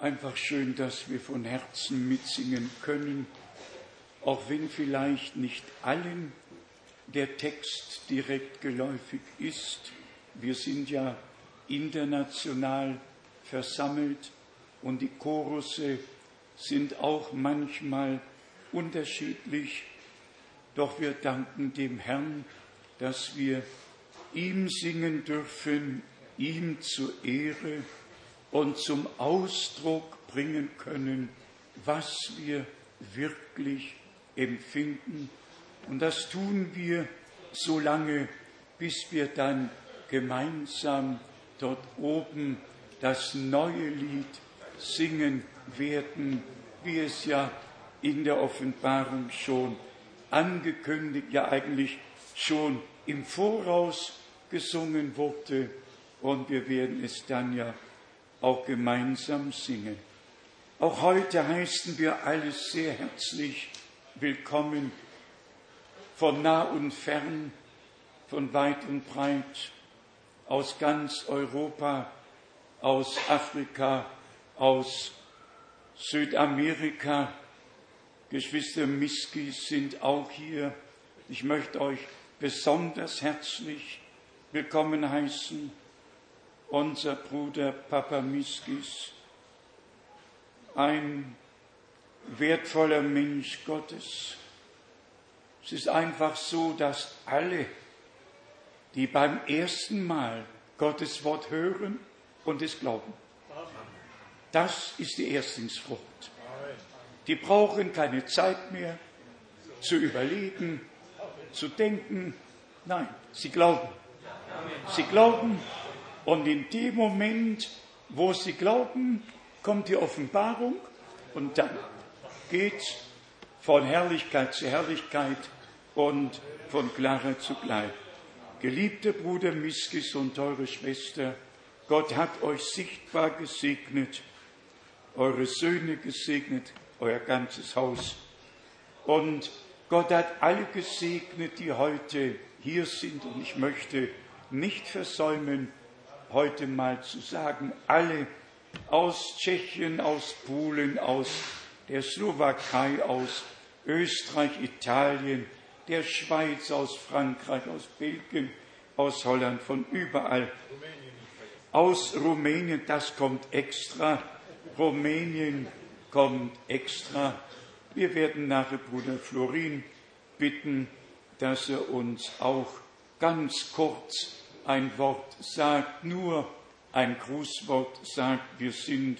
Einfach schön, dass wir von Herzen mitsingen können, auch wenn vielleicht nicht allen der Text direkt geläufig ist. Wir sind ja international versammelt und die Chorusse sind auch manchmal unterschiedlich. Doch wir danken dem Herrn, dass wir ihm singen dürfen, ihm zur Ehre und zum Ausdruck bringen können, was wir wirklich empfinden. Und das tun wir so lange, bis wir dann gemeinsam dort oben das neue Lied singen werden, wie es ja in der Offenbarung schon angekündigt, ja eigentlich schon im Voraus gesungen wurde. Und wir werden es dann ja auch gemeinsam singen. Auch heute heißen wir alles sehr herzlich willkommen von nah und fern, von weit und breit, aus ganz Europa, aus Afrika, aus Südamerika. Geschwister Miskis sind auch hier. Ich möchte euch besonders herzlich willkommen heißen unser Bruder Papa Miskis, ein wertvoller Mensch Gottes. Es ist einfach so, dass alle, die beim ersten Mal Gottes Wort hören und es glauben, das ist die Erstlingsfrucht. Die brauchen keine Zeit mehr zu überlegen, zu denken. Nein, sie glauben. Sie glauben und in dem Moment, wo sie glauben, kommt die Offenbarung und dann geht von Herrlichkeit zu Herrlichkeit und von Klarheit zu Klarheit. Geliebter Bruder Miskis und teure Schwester, Gott hat euch sichtbar gesegnet, eure Söhne gesegnet, euer ganzes Haus. Und Gott hat alle gesegnet, die heute hier sind. Und ich möchte nicht versäumen, heute mal zu sagen, alle aus Tschechien, aus Polen, aus der Slowakei, aus Österreich, Italien, der Schweiz, aus Frankreich, aus Belgien, aus Holland, von überall. Aus Rumänien, das kommt extra. Rumänien kommt extra. Wir werden nachher Bruder Florin bitten, dass er uns auch ganz kurz ein Wort sagt, nur ein Grußwort sagt, wir sind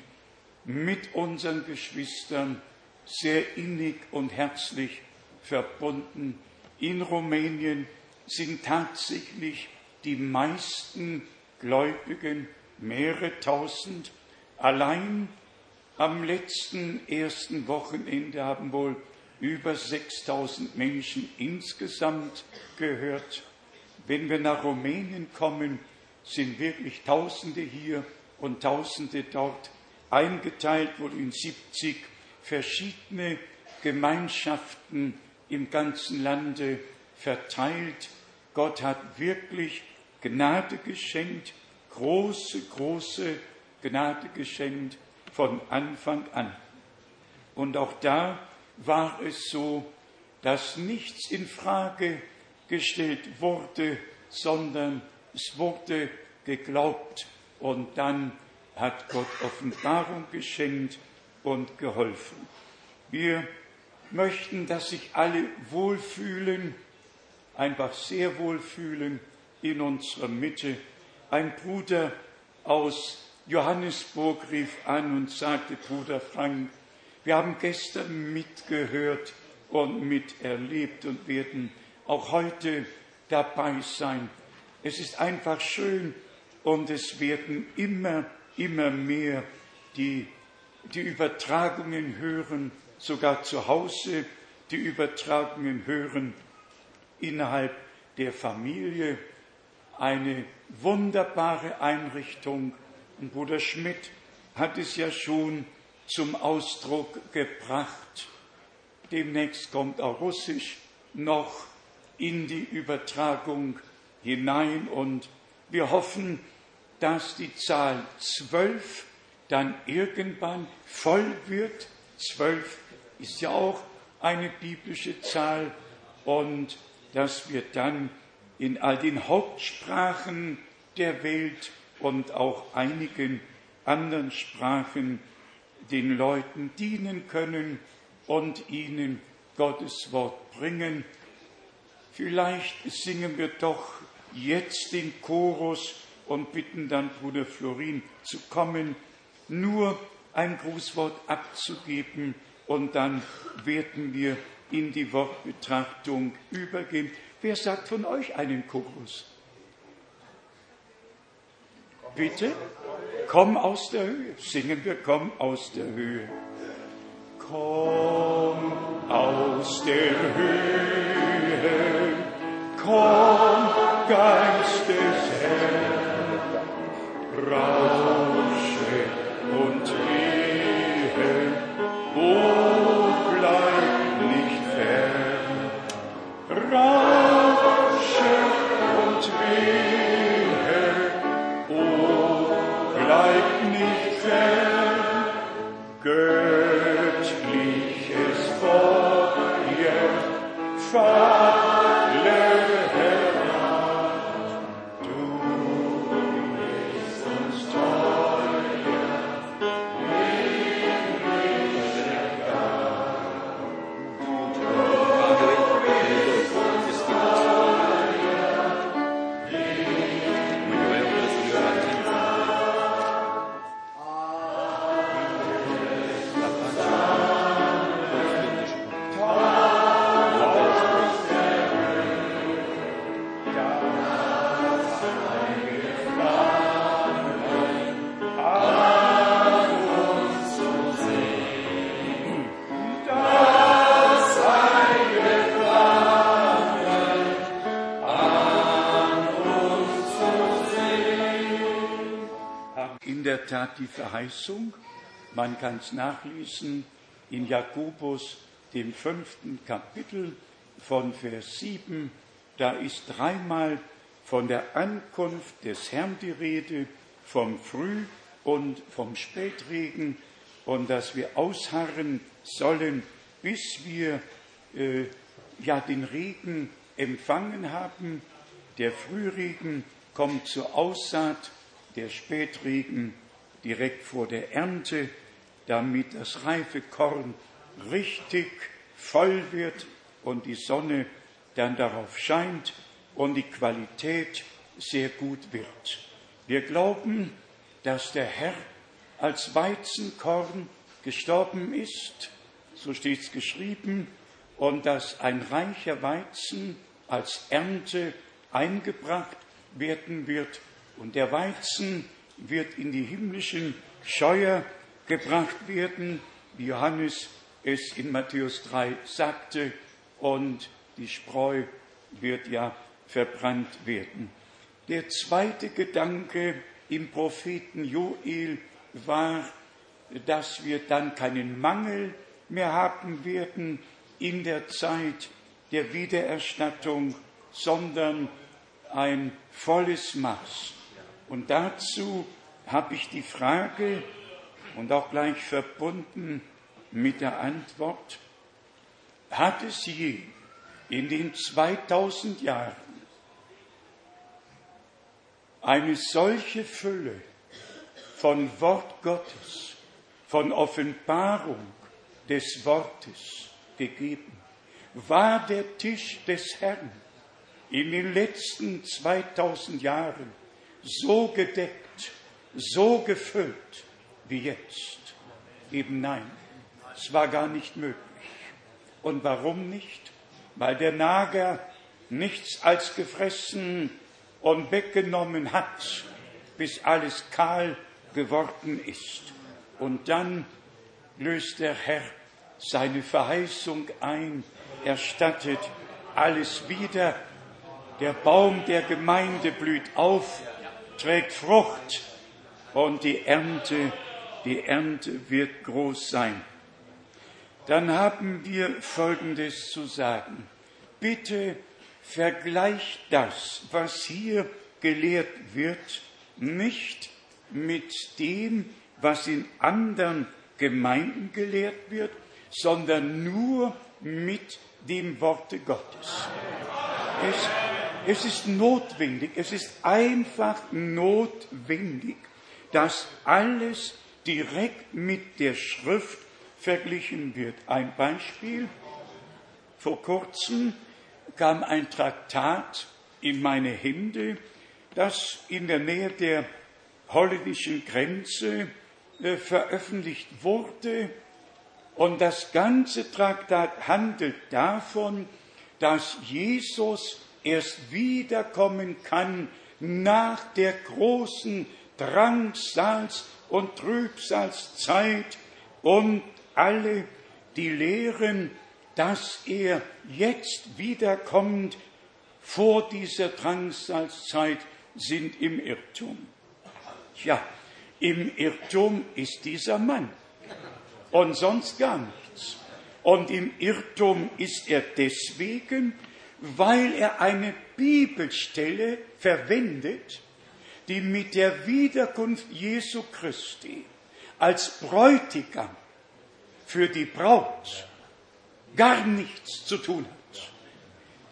mit unseren Geschwistern sehr innig und herzlich verbunden. In Rumänien sind tatsächlich die meisten Gläubigen, mehrere tausend. Allein am letzten ersten Wochenende haben wohl über 6000 Menschen insgesamt gehört. Wenn wir nach Rumänien kommen, sind wirklich Tausende hier und Tausende dort eingeteilt, wohl in 70 verschiedene Gemeinschaften im ganzen Lande verteilt. Gott hat wirklich Gnade geschenkt, große, große Gnade geschenkt von Anfang an. Und auch da war es so, dass nichts in Frage gestellt wurde, sondern es wurde geglaubt und dann hat Gott Offenbarung geschenkt und geholfen. Wir möchten, dass sich alle wohlfühlen, einfach sehr wohlfühlen in unserer Mitte. Ein Bruder aus Johannesburg rief an und sagte, Bruder Frank, wir haben gestern mitgehört und miterlebt und werden auch heute dabei sein. Es ist einfach schön und es werden immer, immer mehr die, die Übertragungen hören, sogar zu Hause die Übertragungen hören innerhalb der Familie. Eine wunderbare Einrichtung. Und Bruder Schmidt hat es ja schon zum Ausdruck gebracht. Demnächst kommt auch Russisch noch in die Übertragung hinein und wir hoffen, dass die Zahl zwölf dann irgendwann voll wird. Zwölf ist ja auch eine biblische Zahl und dass wir dann in all den Hauptsprachen der Welt und auch einigen anderen Sprachen den Leuten dienen können und ihnen Gottes Wort bringen. Vielleicht singen wir doch jetzt den Chorus und bitten dann Bruder Florin zu kommen, nur ein Grußwort abzugeben und dann werden wir in die Wortbetrachtung übergehen. Wer sagt von euch einen Chorus? Bitte? Komm aus der Höhe. Singen wir Komm aus der Höhe. Komm aus der Höhe. Komm, kann es nachlesen in Jakobus, dem fünften Kapitel von Vers 7, da ist dreimal von der Ankunft des Herrn die Rede, vom Früh- und vom Spätregen und dass wir ausharren sollen, bis wir äh, ja den Regen empfangen haben. Der Frühregen kommt zur Aussaat, der Spätregen direkt vor der Ernte, damit das reife Korn richtig voll wird und die Sonne dann darauf scheint und die Qualität sehr gut wird. Wir glauben, dass der Herr als Weizenkorn gestorben ist, so steht es geschrieben, und dass ein reicher Weizen als Ernte eingebracht werden wird und der Weizen wird in die himmlischen Scheuer gebracht werden, wie Johannes es in Matthäus 3 sagte, und die Spreu wird ja verbrannt werden. Der zweite Gedanke im Propheten Joel war, dass wir dann keinen Mangel mehr haben werden in der Zeit der Wiedererstattung, sondern ein volles Maß. Und dazu habe ich die Frage und auch gleich verbunden mit der Antwort, hat es je in den 2000 Jahren eine solche Fülle von Wort Gottes, von Offenbarung des Wortes gegeben? War der Tisch des Herrn in den letzten 2000 Jahren so gedeckt, so gefüllt wie jetzt? Eben nein, es war gar nicht möglich. Und warum nicht? Weil der Nager nichts als gefressen und weggenommen hat, bis alles kahl geworden ist. Und dann löst der Herr seine Verheißung ein, erstattet alles wieder. Der Baum der Gemeinde blüht auf, trägt Frucht und die Ernte, die Ernte wird groß sein. Dann haben wir Folgendes zu sagen. Bitte vergleicht das, was hier gelehrt wird, nicht mit dem, was in anderen Gemeinden gelehrt wird, sondern nur mit dem Worte Gottes. Es, es ist notwendig, es ist einfach notwendig, dass alles direkt mit der Schrift verglichen wird. Ein Beispiel. Vor kurzem kam ein Traktat in meine Hände, das in der Nähe der holländischen Grenze äh, veröffentlicht wurde. Und das ganze Traktat handelt davon, dass Jesus erst wiederkommen kann nach der großen Drangsals- und Trübsalzeit und alle, die lehren, dass er jetzt wiederkommt vor dieser Drangsalzeit, sind im Irrtum. Ja, im Irrtum ist dieser Mann und sonst gar nichts. Und im Irrtum ist er deswegen, weil er eine Bibelstelle verwendet, die mit der Wiederkunft Jesu Christi als Bräutigam für die Braut gar nichts zu tun hat.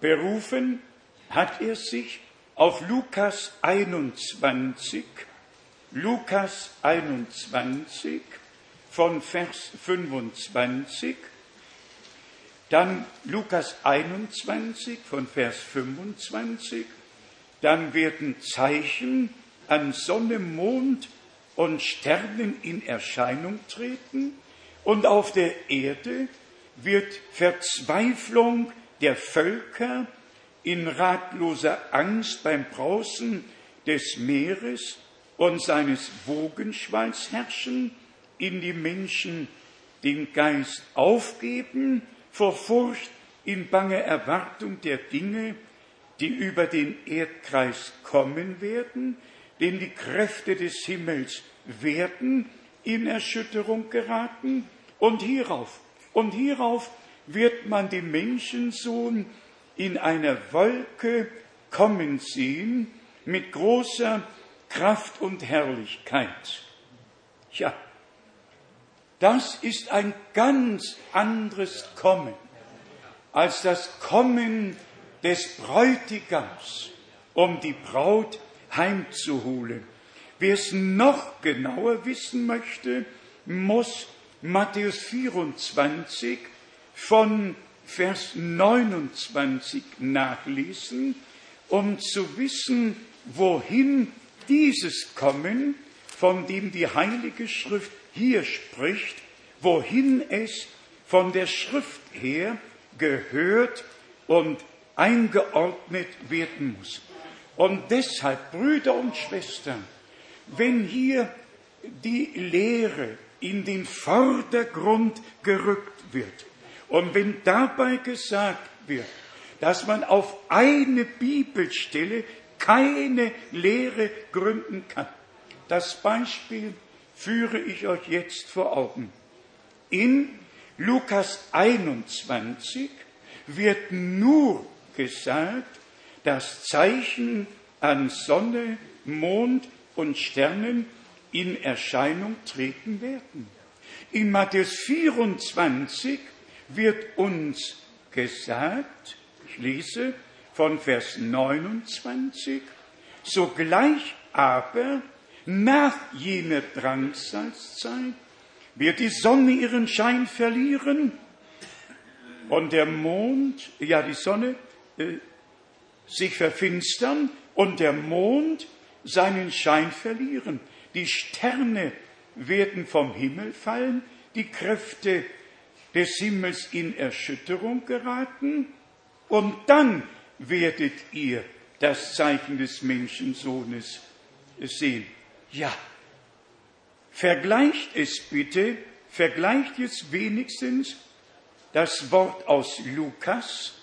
Berufen hat er sich auf Lukas 21, Lukas 21 von Vers 25, dann Lukas 21 von Vers 25, dann werden Zeichen an Sonne, Mond und Sternen in Erscheinung treten. Und auf der Erde wird Verzweiflung der Völker in ratloser Angst beim Brausen des Meeres und seines Wogenschwalls herrschen, in die Menschen den Geist aufgeben, vor Furcht in bange Erwartung der Dinge, die über den Erdkreis kommen werden, denn die Kräfte des Himmels werden in Erschütterung geraten und hierauf, und hierauf wird man den Menschensohn in einer Wolke kommen sehen mit großer Kraft und Herrlichkeit. Ja, das ist ein ganz anderes Kommen als das Kommen des Bräutigams, um die Braut heimzuholen. Wer es noch genauer wissen möchte, muss Matthäus 24 von Vers 29 nachlesen, um zu wissen, wohin dieses Kommen, von dem die Heilige Schrift hier spricht, wohin es von der Schrift her gehört und eingeordnet werden muss. Und deshalb, Brüder und Schwestern, wenn hier die Lehre in den Vordergrund gerückt wird. Und wenn dabei gesagt wird, dass man auf eine Bibelstelle keine Lehre gründen kann, das Beispiel führe ich euch jetzt vor Augen. In Lukas 21 wird nur gesagt, dass Zeichen an Sonne, Mond und Sternen in Erscheinung treten werden. In Matthäus 24 wird uns gesagt, ich lese von Vers 29, sogleich aber nach jener Drangsalzzeit wird die Sonne ihren Schein verlieren und der Mond, ja die Sonne, äh, sich verfinstern und der Mond seinen Schein verlieren. Die Sterne werden vom Himmel fallen, die Kräfte des Himmels in Erschütterung geraten und dann werdet ihr das Zeichen des Menschensohnes sehen. Ja, vergleicht es bitte, vergleicht jetzt wenigstens das Wort aus Lukas.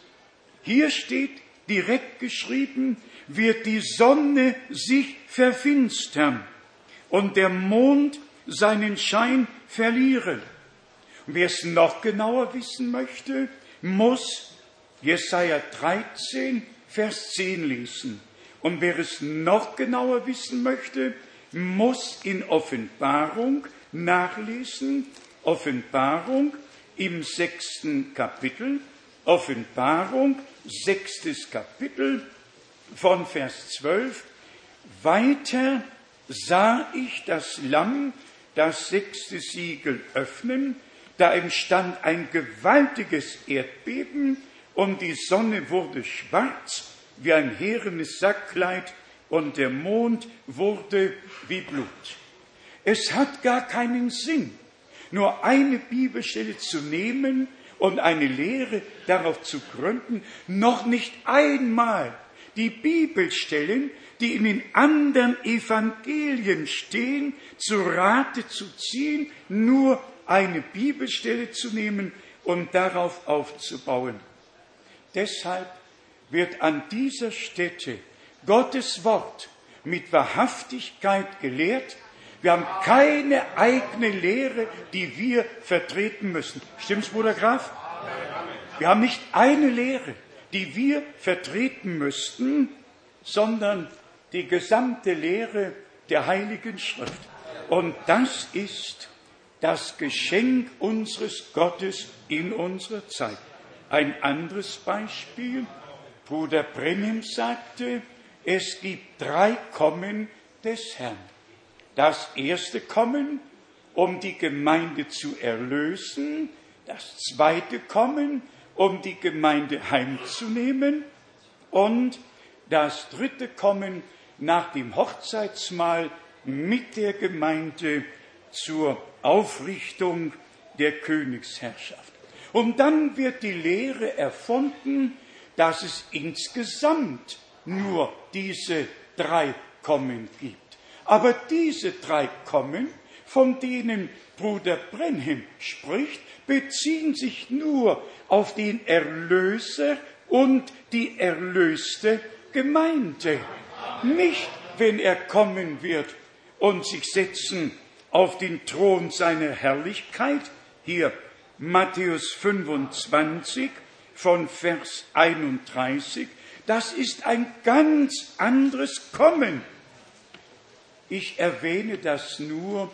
Hier steht direkt geschrieben, wird die Sonne sich verfinstern und der Mond seinen Schein verlieren. Und wer es noch genauer wissen möchte, muss Jesaja 13, Vers 10 lesen. Und wer es noch genauer wissen möchte, muss in Offenbarung nachlesen. Offenbarung im sechsten Kapitel. Offenbarung, sechstes Kapitel von Vers 12. Weiter sah ich das Lamm das sechste Siegel öffnen, da entstand ein gewaltiges Erdbeben und die Sonne wurde schwarz wie ein herenes Sackkleid und der Mond wurde wie Blut. Es hat gar keinen Sinn, nur eine Bibelstelle zu nehmen und eine Lehre darauf zu gründen, noch nicht einmal die Bibelstellen, die in den anderen Evangelien stehen, zu Rate zu ziehen, nur eine Bibelstelle zu nehmen und darauf aufzubauen. Deshalb wird an dieser Stätte Gottes Wort mit Wahrhaftigkeit gelehrt. Wir haben keine eigene Lehre, die wir vertreten müssen. Stimmt's, Bruder Graf? Wir haben nicht eine Lehre, die wir vertreten müssten, sondern die gesamte Lehre der Heiligen Schrift. Und das ist das Geschenk unseres Gottes in unserer Zeit. Ein anderes Beispiel, Bruder Brennim sagte, es gibt drei Kommen des Herrn. Das erste Kommen, um die Gemeinde zu erlösen, das zweite Kommen, um die Gemeinde heimzunehmen und das dritte Kommen nach dem Hochzeitsmahl mit der Gemeinde zur Aufrichtung der Königsherrschaft. Und dann wird die Lehre erfunden, dass es insgesamt nur diese drei Kommen gibt. Aber diese drei Kommen, von denen Bruder Brenhem spricht, beziehen sich nur auf den Erlöser und die erlöste Gemeinde. Nicht, wenn er kommen wird und sich setzen auf den Thron seiner Herrlichkeit, hier Matthäus 25 von Vers 31, das ist ein ganz anderes Kommen. Ich erwähne das nur,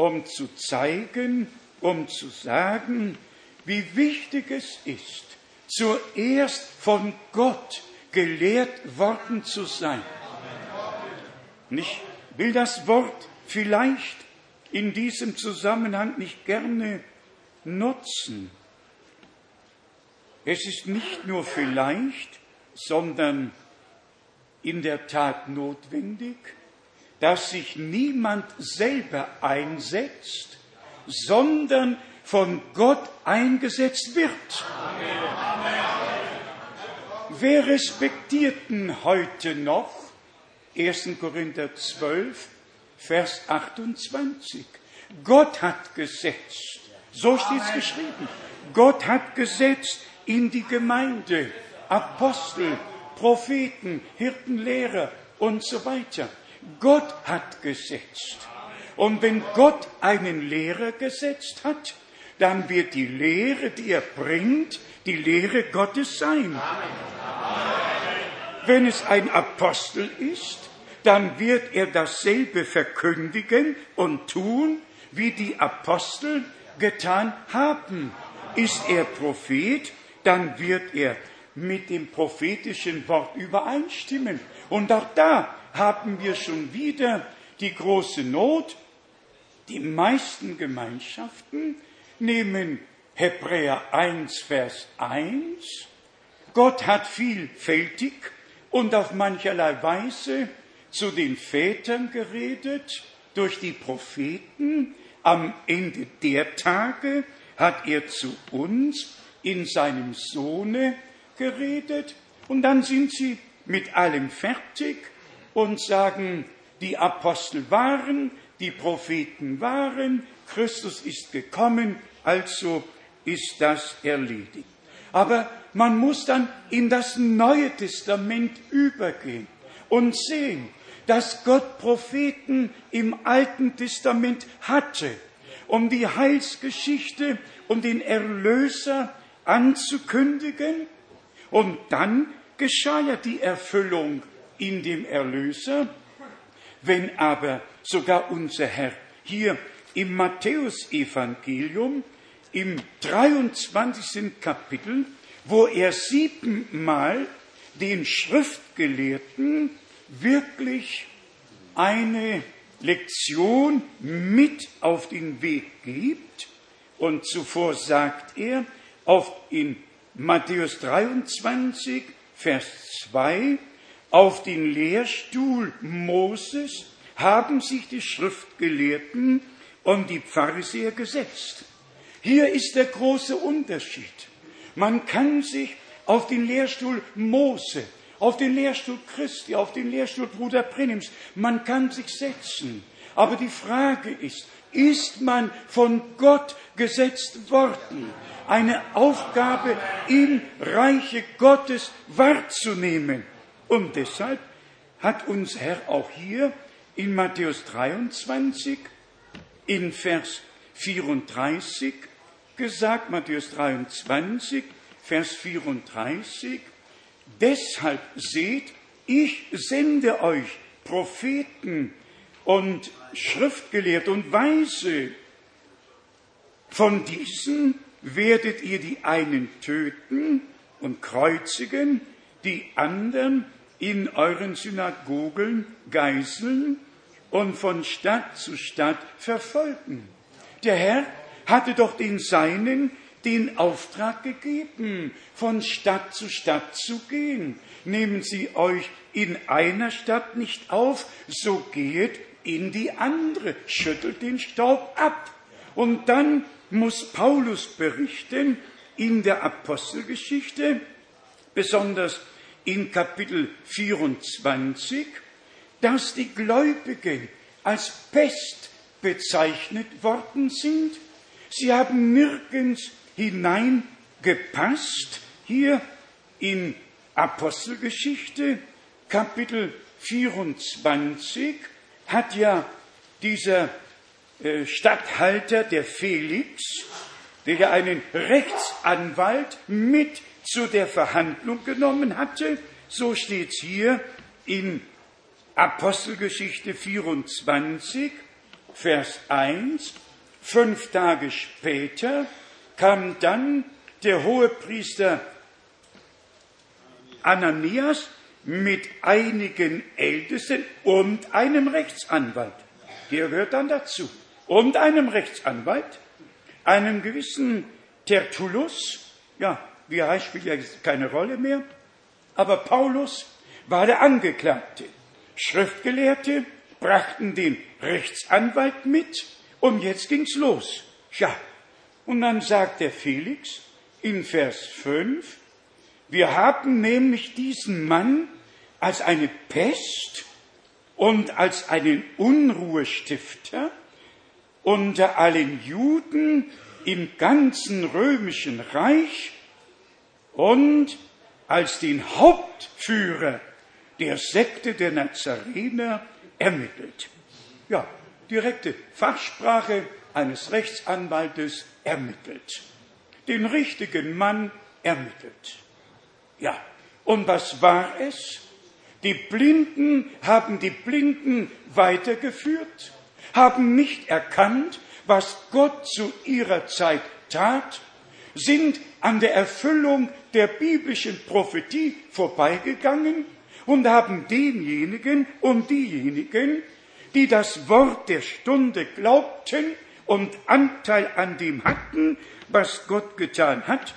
um zu zeigen, um zu sagen, wie wichtig es ist, zuerst von Gott gelehrt worden zu sein. Ich will das Wort vielleicht in diesem Zusammenhang nicht gerne nutzen. Es ist nicht nur vielleicht, sondern in der Tat notwendig, dass sich niemand selber einsetzt, sondern von Gott eingesetzt wird. Wer respektierten heute noch 1. Korinther 12, Vers 28? Gott hat gesetzt, so steht es geschrieben. Gott hat gesetzt in die Gemeinde Apostel, Propheten, Hirten, Lehrer und so weiter. Gott hat gesetzt. Und wenn Gott einen Lehrer gesetzt hat, dann wird die Lehre, die er bringt, die Lehre Gottes sein. Wenn es ein Apostel ist, dann wird er dasselbe verkündigen und tun, wie die Apostel getan haben. Ist er Prophet, dann wird er mit dem prophetischen Wort übereinstimmen. Und auch da haben wir schon wieder die große Not. Die meisten Gemeinschaften nehmen Hebräer 1, Vers 1. Gott hat vielfältig und auf mancherlei Weise zu den Vätern geredet durch die Propheten. Am Ende der Tage hat er zu uns in seinem Sohne geredet. Und dann sind sie mit allem fertig und sagen, die Apostel waren, die Propheten waren, Christus ist gekommen, also ist das erledigt. Aber man muss dann in das Neue Testament übergehen und sehen, dass Gott Propheten im Alten Testament hatte, um die Heilsgeschichte und den Erlöser anzukündigen. Und dann geschah ja die Erfüllung in dem Erlöser. Wenn aber sogar unser Herr hier im Matthäusevangelium im 23. Kapitel, wo er siebenmal den Schriftgelehrten wirklich eine Lektion mit auf den Weg gibt. Und zuvor sagt er auf in Matthäus 23, Vers 2, auf den Lehrstuhl Moses haben sich die Schriftgelehrten und die Pharisäer gesetzt. Hier ist der große Unterschied. Man kann sich auf den Lehrstuhl Mose, auf den Lehrstuhl Christi, auf den Lehrstuhl Bruder Prenims, man kann sich setzen. Aber die Frage ist, ist man von Gott gesetzt worden, eine Aufgabe im Reiche Gottes wahrzunehmen? Und deshalb hat uns Herr auch hier in Matthäus 23 in Vers 34 gesagt, Matthäus 23, Vers 34, deshalb seht, ich sende euch Propheten und Schriftgelehrte und Weise. Von diesen werdet ihr die einen töten und kreuzigen, die anderen in euren Synagogen geißeln und von Stadt zu Stadt verfolgen. Der Herr hatte doch den Seinen den Auftrag gegeben, von Stadt zu Stadt zu gehen. Nehmen Sie euch in einer Stadt nicht auf, so geht in die andere, schüttelt den Staub ab. Und dann muss Paulus berichten in der Apostelgeschichte, besonders in Kapitel 24, dass die Gläubigen als Pest bezeichnet worden sind. Sie haben nirgends hineingepasst. Hier in Apostelgeschichte, Kapitel 24, hat ja dieser äh, Statthalter, der Felix, der ja einen Rechtsanwalt mit zu der Verhandlung genommen hatte, so steht es hier in Apostelgeschichte 24, Vers 1, fünf Tage später kam dann der Hohepriester Ananias mit einigen Ältesten und einem Rechtsanwalt. Der gehört dann dazu. Und einem Rechtsanwalt, einem gewissen Tertullus, ja, wie er heißt, spielt ja keine Rolle mehr, aber Paulus war der Angeklagte. Schriftgelehrte brachten den Rechtsanwalt mit und jetzt ging's los. Ja, und dann sagt der Felix in Vers 5, wir haben nämlich diesen Mann als eine Pest und als einen Unruhestifter unter allen Juden im ganzen römischen Reich und als den Hauptführer der Sekte der Nazarener ermittelt. Ja, direkte Fachsprache eines Rechtsanwaltes ermittelt. Den richtigen Mann ermittelt. Ja, und was war es? Die Blinden haben die Blinden weitergeführt, haben nicht erkannt, was Gott zu ihrer Zeit tat, sind an der Erfüllung der biblischen Prophetie vorbeigegangen und haben denjenigen und diejenigen, die das Wort der Stunde glaubten, und Anteil an dem hatten, was Gott getan hat,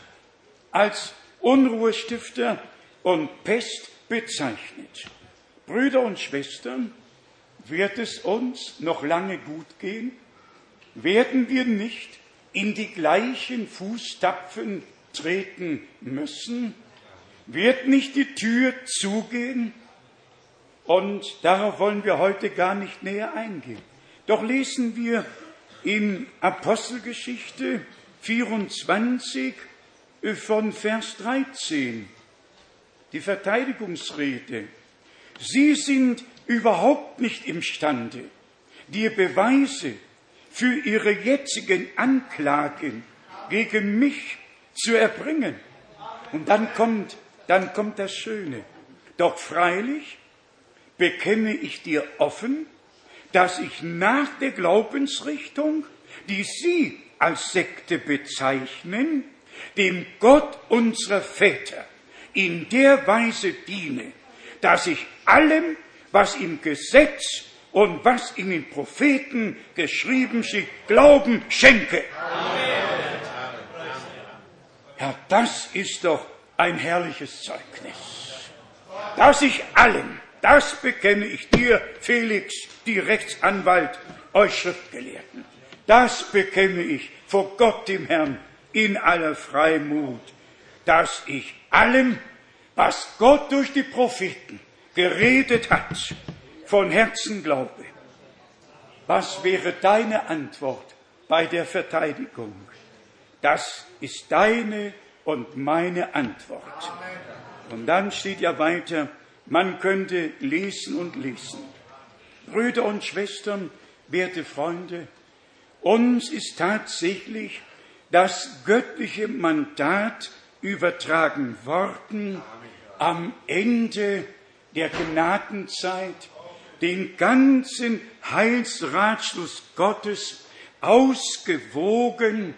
als Unruhestifter und Pest bezeichnet. Brüder und Schwestern, wird es uns noch lange gut gehen? Werden wir nicht in die gleichen Fußtapfen treten müssen? Wird nicht die Tür zugehen? Und darauf wollen wir heute gar nicht näher eingehen. Doch lesen wir in Apostelgeschichte 24 von Vers 13, die Verteidigungsrede. Sie sind überhaupt nicht imstande, die Beweise für ihre jetzigen Anklagen gegen mich zu erbringen. Und dann kommt, dann kommt das Schöne. Doch freilich bekenne ich dir offen, dass ich nach der Glaubensrichtung, die Sie als Sekte bezeichnen, dem Gott unserer Väter in der Weise diene, dass ich allem, was im Gesetz und was in den Propheten geschrieben steht, Glauben schenke. Amen. Ja, das ist doch ein herrliches Zeugnis. Dass ich allem, das bekenne ich dir, Felix, die Rechtsanwalt, euch Schriftgelehrten, das bekenne ich vor Gott dem Herrn in aller Freimut, dass ich allem, was Gott durch die Propheten geredet hat, von Herzen glaube. Was wäre deine Antwort bei der Verteidigung? Das ist deine und meine Antwort. Und dann steht ja weiter, man könnte lesen und lesen. Brüder und Schwestern, werte Freunde, uns ist tatsächlich das göttliche Mandat übertragen worden, am Ende der Gnadenzeit den ganzen Heilsratschluss Gottes ausgewogen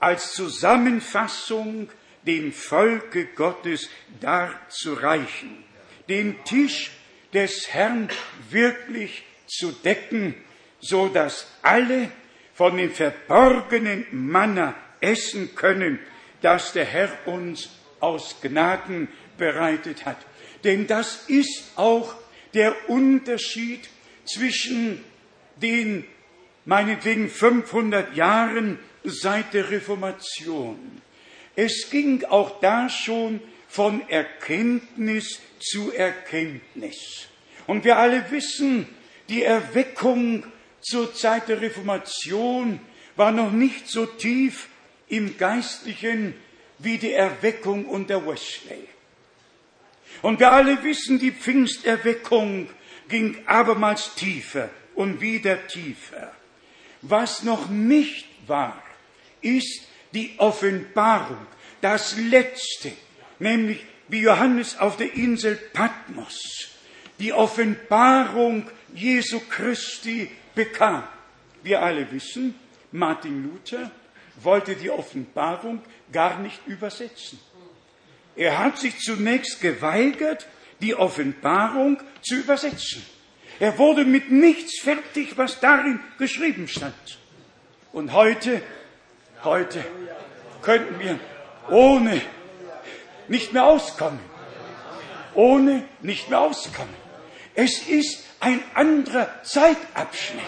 als Zusammenfassung dem Volke Gottes darzureichen, den Tisch des Herrn wirklich zu decken, so dass alle von dem verborgenen Manna essen können, das der Herr uns aus Gnaden bereitet hat. Denn das ist auch der Unterschied zwischen den meinetwegen 500 Jahren seit der Reformation. Es ging auch da schon von Erkenntnis zu Erkenntnis. Und wir alle wissen, die Erweckung zur Zeit der Reformation war noch nicht so tief im Geistlichen wie die Erweckung unter Wesley. Und wir alle wissen, die Pfingsterweckung ging abermals tiefer und wieder tiefer. Was noch nicht war, ist die Offenbarung, das Letzte, nämlich wie Johannes auf der Insel Patmos die Offenbarung Jesu Christi bekam. Wir alle wissen, Martin Luther wollte die Offenbarung gar nicht übersetzen. Er hat sich zunächst geweigert, die Offenbarung zu übersetzen. Er wurde mit nichts fertig, was darin geschrieben stand. Und heute Heute könnten wir ohne nicht mehr auskommen. Ohne nicht mehr auskommen. Es ist ein anderer Zeitabschnitt.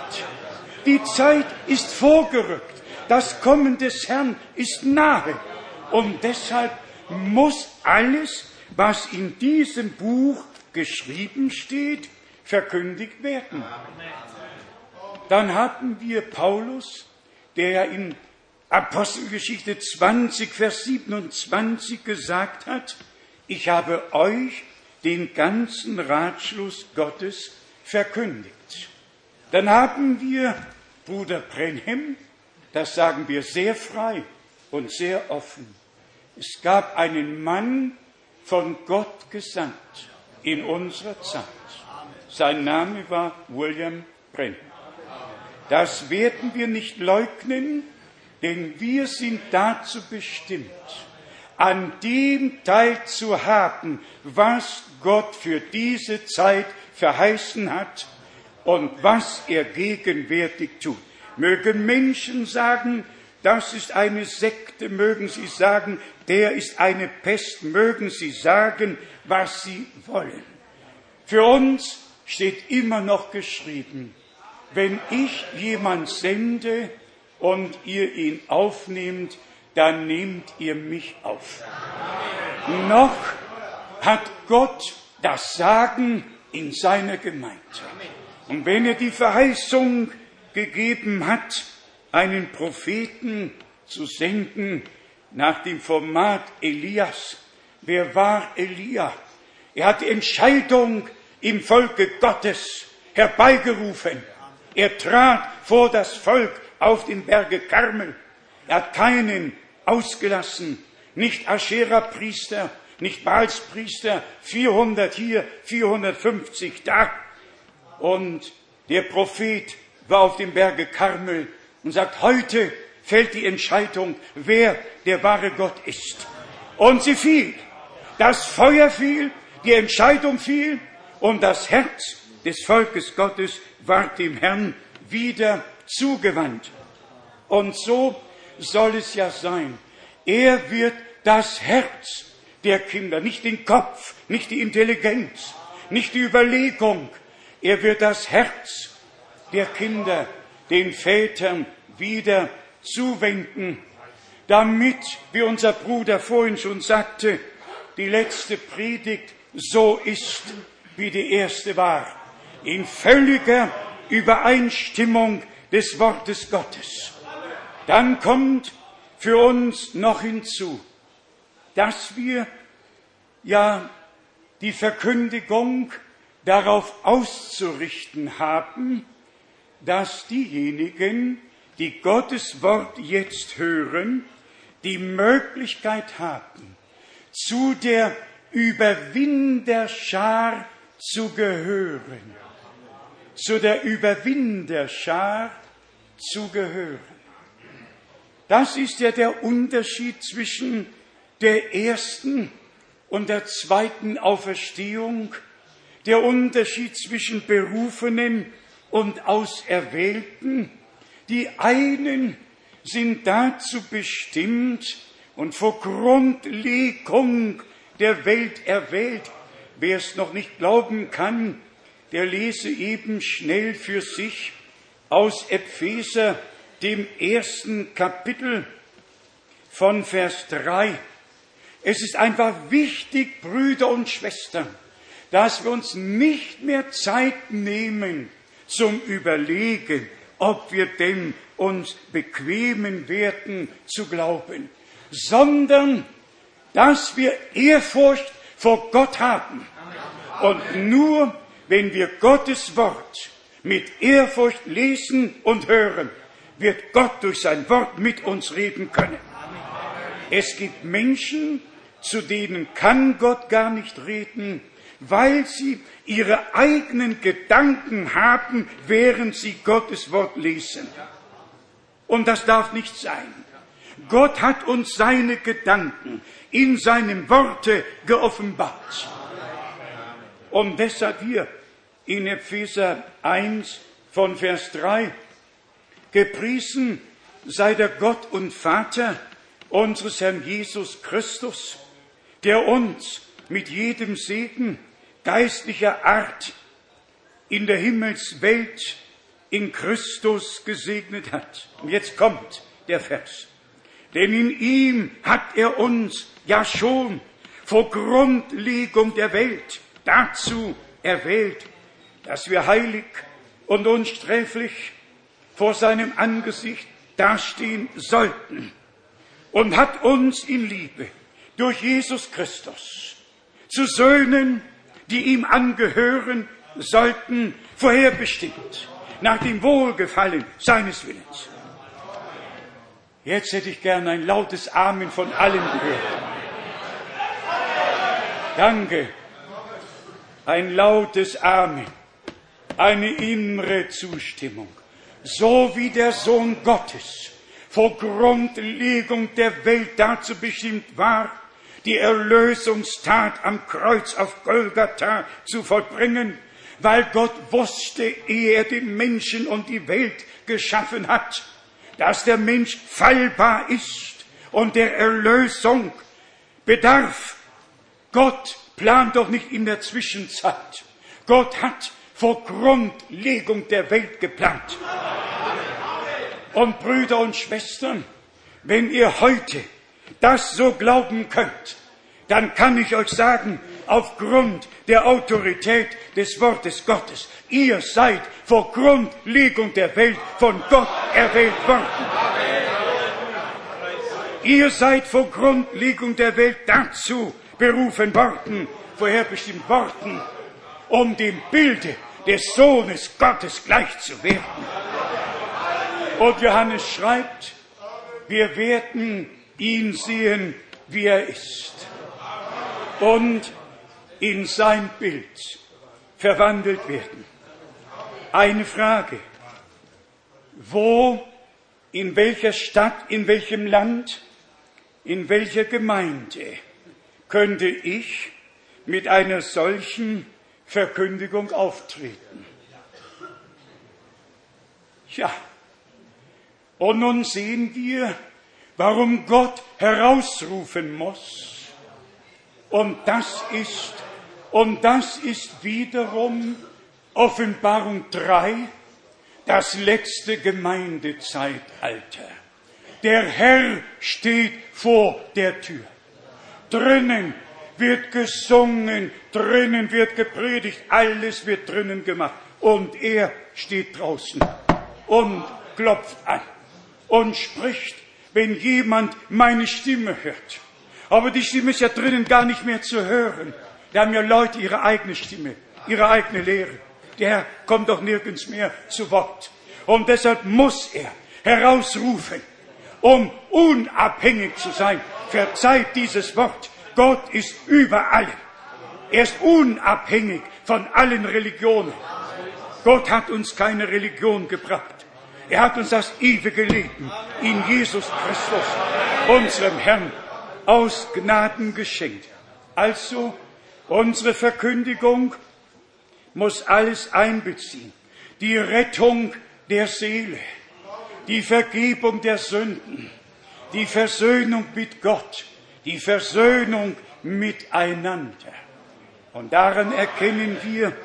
Die Zeit ist vorgerückt. Das Kommen des Herrn ist nahe. Und deshalb muss alles, was in diesem Buch geschrieben steht, verkündigt werden. Dann hatten wir Paulus, der ja in Apostelgeschichte 20, Vers 27 gesagt hat, ich habe euch den ganzen Ratschluss Gottes verkündigt. Dann haben wir Bruder Brenhem, das sagen wir sehr frei und sehr offen. Es gab einen Mann von Gott gesandt in unserer Zeit. Sein Name war William Brenhem. Das werden wir nicht leugnen, denn wir sind dazu bestimmt, an dem teilzuhaben, was Gott für diese Zeit verheißen hat und was er gegenwärtig tut. Mögen Menschen sagen, das ist eine Sekte, mögen sie sagen, der ist eine Pest, mögen sie sagen, was sie wollen. Für uns steht immer noch geschrieben, wenn ich jemand sende, und ihr ihn aufnehmt, dann nehmt ihr mich auf. Noch hat Gott das Sagen in seiner Gemeinde. Und wenn er die Verheißung gegeben hat, einen Propheten zu senden nach dem Format Elias, wer war Elia? Er hat die Entscheidung im Volke Gottes herbeigerufen. Er trat vor das Volk auf den Berge Karmel. Er hat keinen ausgelassen, nicht Aschera-Priester, nicht Baals-Priester, 400 hier, 450 da. Und Der Prophet war auf dem Berge Karmel und sagt, heute fällt die Entscheidung, wer der wahre Gott ist. Und sie fiel. Das Feuer fiel, die Entscheidung fiel und das Herz des Volkes Gottes ward dem Herrn wieder zugewandt. Und so soll es ja sein. Er wird das Herz der Kinder, nicht den Kopf, nicht die Intelligenz, nicht die Überlegung. Er wird das Herz der Kinder den Vätern wieder zuwenden, damit, wie unser Bruder vorhin schon sagte, die letzte Predigt so ist, wie die erste war, in völliger Übereinstimmung des Wortes Gottes. Dann kommt für uns noch hinzu, dass wir ja die Verkündigung darauf auszurichten haben, dass diejenigen, die Gottes Wort jetzt hören, die Möglichkeit haben, zu der Überwinderschar zu gehören. Zu der Überwinderschar zu gehören. Das ist ja der Unterschied zwischen der ersten und der zweiten Auferstehung, der Unterschied zwischen Berufenen und Auserwählten. Die einen sind dazu bestimmt und vor Grundlegung der Welt erwählt. Wer es noch nicht glauben kann, der lese eben schnell für sich aus Epheser, dem ersten Kapitel von Vers 3. Es ist einfach wichtig, Brüder und Schwestern, dass wir uns nicht mehr Zeit nehmen zum Überlegen, ob wir denn uns bequemen werden zu glauben, sondern dass wir Ehrfurcht vor Gott haben. Und nur wenn wir Gottes Wort mit Ehrfurcht lesen und hören, wird Gott durch sein Wort mit uns reden können. Es gibt Menschen, zu denen kann Gott gar nicht reden, weil sie ihre eigenen Gedanken haben, während sie Gottes Wort lesen. Und das darf nicht sein. Gott hat uns seine Gedanken in seinem Worte geoffenbart. Und deshalb hier in Epheser 1 von Vers 3, gepriesen sei der Gott und Vater unseres Herrn Jesus Christus, der uns mit jedem Segen geistlicher Art in der Himmelswelt in Christus gesegnet hat. Und jetzt kommt der Vers. Denn in ihm hat er uns ja schon vor Grundlegung der Welt dazu erwählt, dass wir heilig und unsträflich vor seinem Angesicht dastehen sollten und hat uns in Liebe durch Jesus Christus zu Söhnen, die ihm angehören sollten, vorherbestimmt, nach dem Wohlgefallen seines Willens. Jetzt hätte ich gern ein lautes Amen von allen gehört. Danke. Ein lautes Amen. Eine innere Zustimmung. So wie der Sohn Gottes vor Grundlegung der Welt dazu bestimmt war, die Erlösungstat am Kreuz auf Golgatha zu vollbringen, weil Gott wusste, ehe er den Menschen und die Welt geschaffen hat, dass der Mensch fallbar ist und der Erlösung bedarf. Gott plant doch nicht in der Zwischenzeit. Gott hat vor Grundlegung der Welt geplant. Und Brüder und Schwestern, wenn ihr heute das so glauben könnt, dann kann ich euch sagen, aufgrund der Autorität des Wortes Gottes, ihr seid vor Grundlegung der Welt von Gott erwählt worden. Ihr seid vor Grundlegung der Welt dazu berufen worden, vorherbestimmt worden, um dem Bilde des Sohnes Gottes gleich zu werden. Und Johannes schreibt, wir werden ihn sehen, wie er ist. Und in sein Bild verwandelt werden. Eine Frage. Wo, in welcher Stadt, in welchem Land, in welcher Gemeinde könnte ich mit einer solchen Verkündigung auftreten? Ja, und nun sehen wir, warum Gott herausrufen muss. Und das ist, und das ist wiederum Offenbarung 3, das letzte Gemeindezeitalter. Der Herr steht vor der Tür. Drinnen wird gesungen, drinnen wird gepredigt, alles wird drinnen gemacht. Und er steht draußen und klopft an und spricht, wenn jemand meine Stimme hört. Aber die Stimme ist ja drinnen gar nicht mehr zu hören. Da haben ja Leute ihre eigene Stimme, ihre eigene Lehre. Der Herr kommt doch nirgends mehr zu Wort. Und deshalb muss er herausrufen, um unabhängig zu sein. Verzeiht dieses Wort. Gott ist über allem. Er ist unabhängig von allen Religionen. Gott hat uns keine Religion gebracht. Er hat uns das ewige Leben in Jesus Christus, unserem Herrn, aus Gnaden geschenkt. Also, unsere Verkündigung muss alles einbeziehen. Die Rettung der Seele, die Vergebung der Sünden, die Versöhnung mit Gott, die Versöhnung miteinander. Und daran erkennen wir,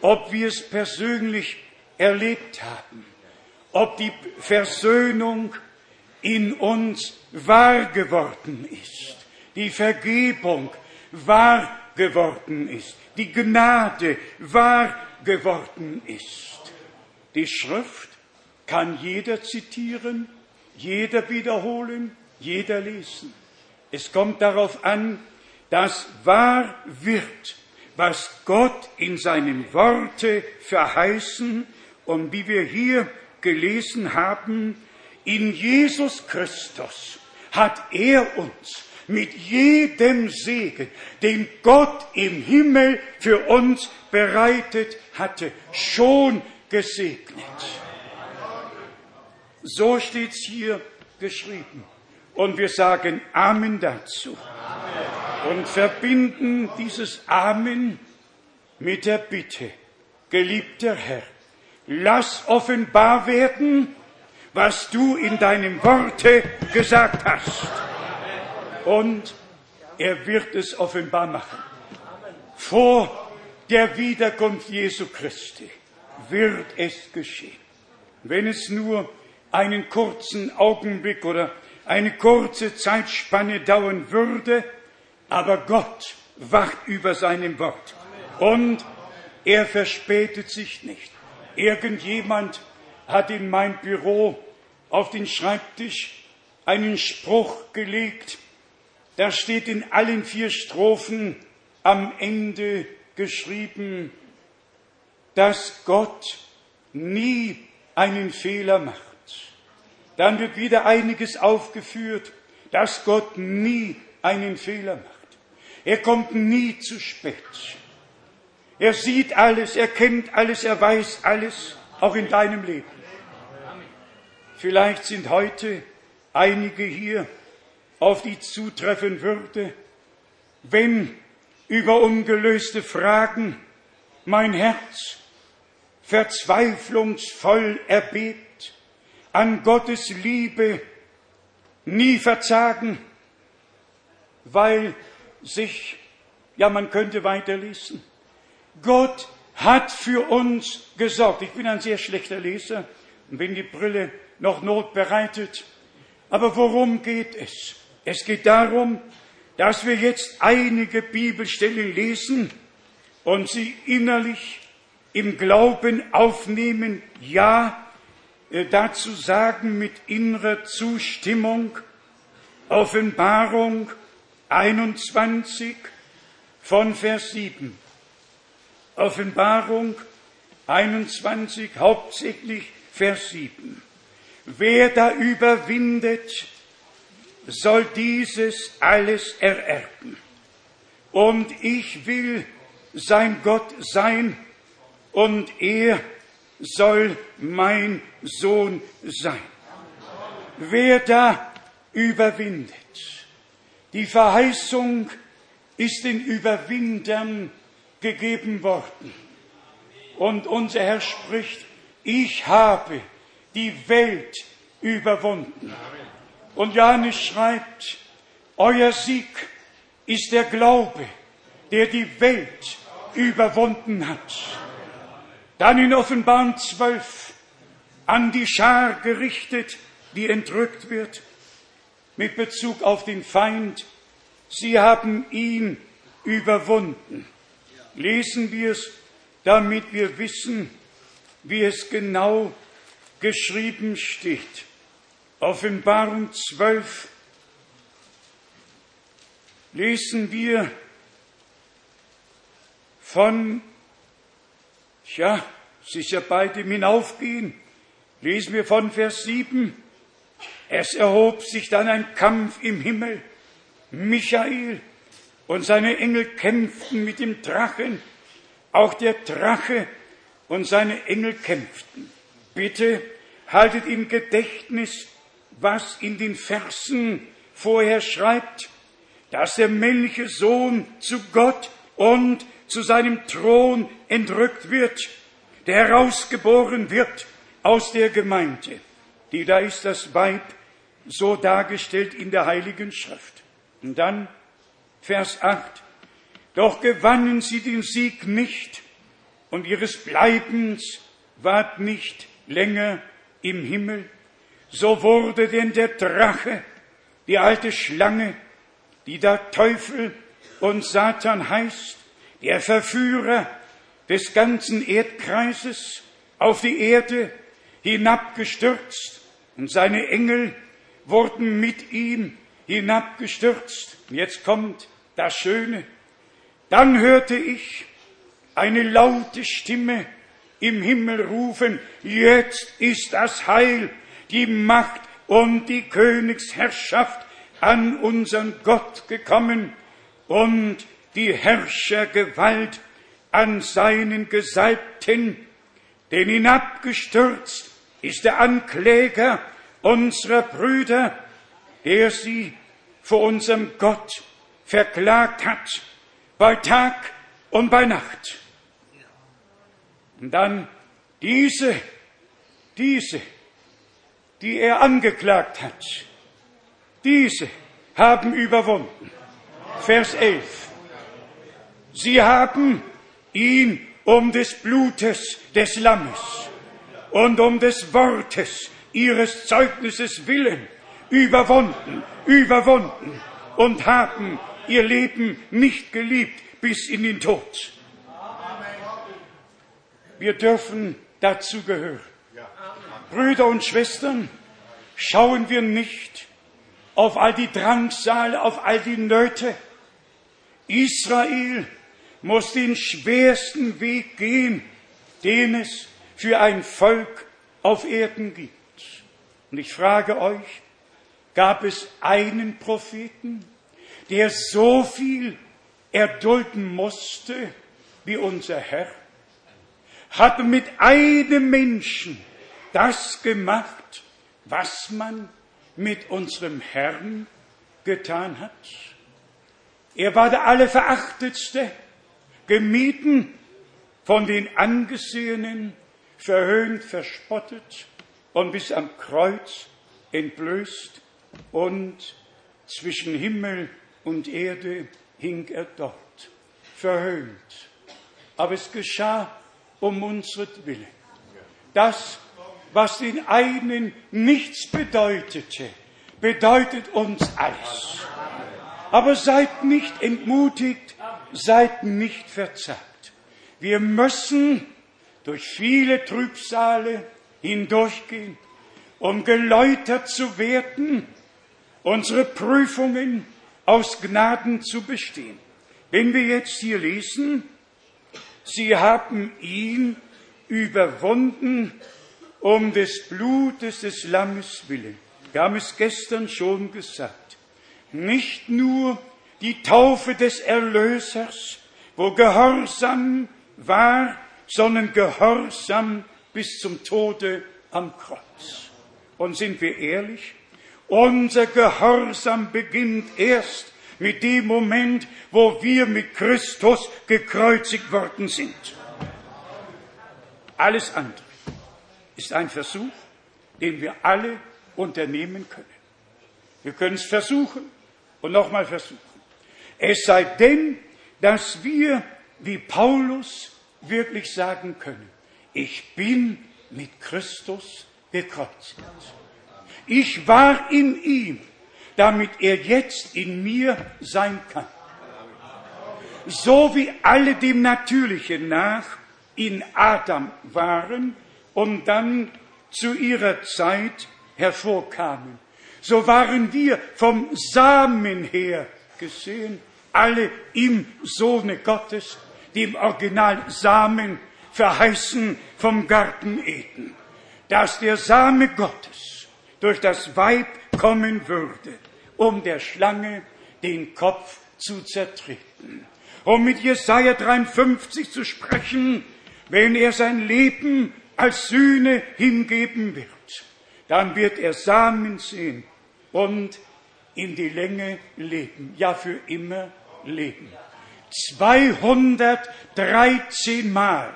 ob wir es persönlich erlebt haben ob die Versöhnung in uns wahr geworden ist, die Vergebung wahr geworden ist, die Gnade wahr geworden ist. Die Schrift kann jeder zitieren, jeder wiederholen, jeder lesen. Es kommt darauf an, dass wahr wird, was Gott in seinem Worte verheißen und wie wir hier gelesen haben, in Jesus Christus hat er uns mit jedem Segen, den Gott im Himmel für uns bereitet hatte, schon gesegnet. So steht's hier geschrieben. Und wir sagen Amen dazu. Und verbinden dieses Amen mit der Bitte, geliebter Herr, lass offenbar werden, was du in deinem Worte gesagt hast. Und er wird es offenbar machen. Vor der Wiederkunft Jesu Christi wird es geschehen. Wenn es nur einen kurzen Augenblick oder eine kurze Zeitspanne dauern würde, aber Gott wacht über seinem Wort und er verspätet sich nicht. Irgendjemand hat in mein Büro auf den Schreibtisch einen Spruch gelegt. Da steht in allen vier Strophen am Ende geschrieben, dass Gott nie einen Fehler macht. Dann wird wieder einiges aufgeführt, dass Gott nie einen Fehler macht. Er kommt nie zu spät. Er sieht alles, er kennt alles, er weiß alles, auch in deinem Leben. Vielleicht sind heute einige hier, auf die zutreffen würde, wenn über ungelöste Fragen mein Herz verzweiflungsvoll erbebt, an Gottes Liebe nie verzagen, weil sich, ja man könnte weiterlesen, Gott hat für uns gesorgt. Ich bin ein sehr schlechter Leser und wenn die Brille noch Not bereitet. Aber worum geht es? Es geht darum, dass wir jetzt einige Bibelstellen lesen und sie innerlich im Glauben aufnehmen, ja, äh, dazu sagen mit innerer Zustimmung, Offenbarung 21 von Vers 7. Offenbarung 21, hauptsächlich Vers 7. Wer da überwindet, soll dieses alles ererben. Und ich will sein Gott sein und er soll mein Sohn sein. Wer da überwindet, die Verheißung ist den Überwindern gegeben worden. Und unser Herr spricht, ich habe die Welt überwunden. Und Johannes schreibt, euer Sieg ist der Glaube, der die Welt überwunden hat. Dann in Offenbarung 12 an die Schar gerichtet, die entrückt wird, mit Bezug auf den Feind. Sie haben ihn überwunden. Lesen wir es, damit wir wissen, wie es genau geschrieben steht. Offenbarung 12 lesen wir von, ja, ja bald im Hinaufgehen, lesen wir von Vers 7. Es erhob sich dann ein Kampf im Himmel. Michael und seine Engel kämpften mit dem Drachen. Auch der Drache und seine Engel kämpften. Bitte haltet im Gedächtnis, was in den Versen vorher schreibt, dass der männliche Sohn zu Gott und zu seinem Thron entrückt wird, der herausgeboren wird aus der Gemeinde. Die da ist das Weib so dargestellt in der Heiligen Schrift. Und dann Vers 8. Doch gewannen sie den Sieg nicht und ihres Bleibens ward nicht länger im Himmel. So wurde denn der Drache, die alte Schlange, die da Teufel und Satan heißt, der Verführer des ganzen Erdkreises, auf die Erde hinabgestürzt und seine Engel wurden mit ihm hinabgestürzt. Und jetzt kommt das Schöne. Dann hörte ich eine laute Stimme im Himmel rufen, jetzt ist das Heil, die Macht und die Königsherrschaft an unseren Gott gekommen und die Herrschergewalt an seinen Gesalbten, denn hinabgestürzt ist der Ankläger unserer Brüder, der sie vor unserem Gott verklagt hat, bei Tag und bei Nacht. Und dann diese, diese, die er angeklagt hat, diese haben überwunden. Vers 11. Sie haben ihn um des Blutes des Lammes und um des Wortes ihres Zeugnisses willen überwunden, überwunden und haben ihr Leben nicht geliebt bis in den Tod. Wir dürfen dazu gehören. Brüder und Schwestern, schauen wir nicht auf all die Drangsale, auf all die Nöte. Israel muss den schwersten Weg gehen, den es für ein Volk auf Erden gibt. Und ich frage euch, gab es einen Propheten, der so viel erdulden musste wie unser Herr? Hat mit einem Menschen das gemacht, was man mit unserem Herrn getan hat? Er war der Allerverachtetste, gemieden von den Angesehenen, verhöhnt, verspottet und bis am Kreuz entblößt und zwischen Himmel und Erde hing er dort, verhöhnt. Aber es geschah um unsretwillen. Das, was den einen nichts bedeutete, bedeutet uns alles. Aber seid nicht entmutigt, seid nicht verzagt. Wir müssen durch viele Trübsale hindurchgehen, um geläutert zu werden, unsere Prüfungen aus Gnaden zu bestehen. Wenn wir jetzt hier lesen, Sie haben ihn überwunden um des Blutes des Lammes willen. Wir haben es gestern schon gesagt. Nicht nur die Taufe des Erlösers, wo Gehorsam war, sondern Gehorsam bis zum Tode am Kreuz. Und sind wir ehrlich? Unser Gehorsam beginnt erst mit dem Moment, wo wir mit Christus gekreuzigt worden sind. Alles andere ist ein Versuch, den wir alle unternehmen können. Wir können es versuchen und nochmal versuchen. Es sei denn, dass wir, wie Paulus, wirklich sagen können, ich bin mit Christus gekreuzigt. Ich war in ihm, damit er jetzt in mir sein kann. So wie alle dem Natürlichen nach in Adam waren und dann zu ihrer Zeit hervorkamen, so waren wir vom Samen her gesehen alle im Sohne Gottes, dem Original Samen verheißen vom Garten Eden, dass der Same Gottes durch das Weib kommen würde, um der Schlange den Kopf zu zertreten. Um mit Jesaja 53 zu sprechen, wenn er sein Leben als Sühne hingeben wird, dann wird er Samen sehen und in die Länge leben, ja für immer leben. 213 Mal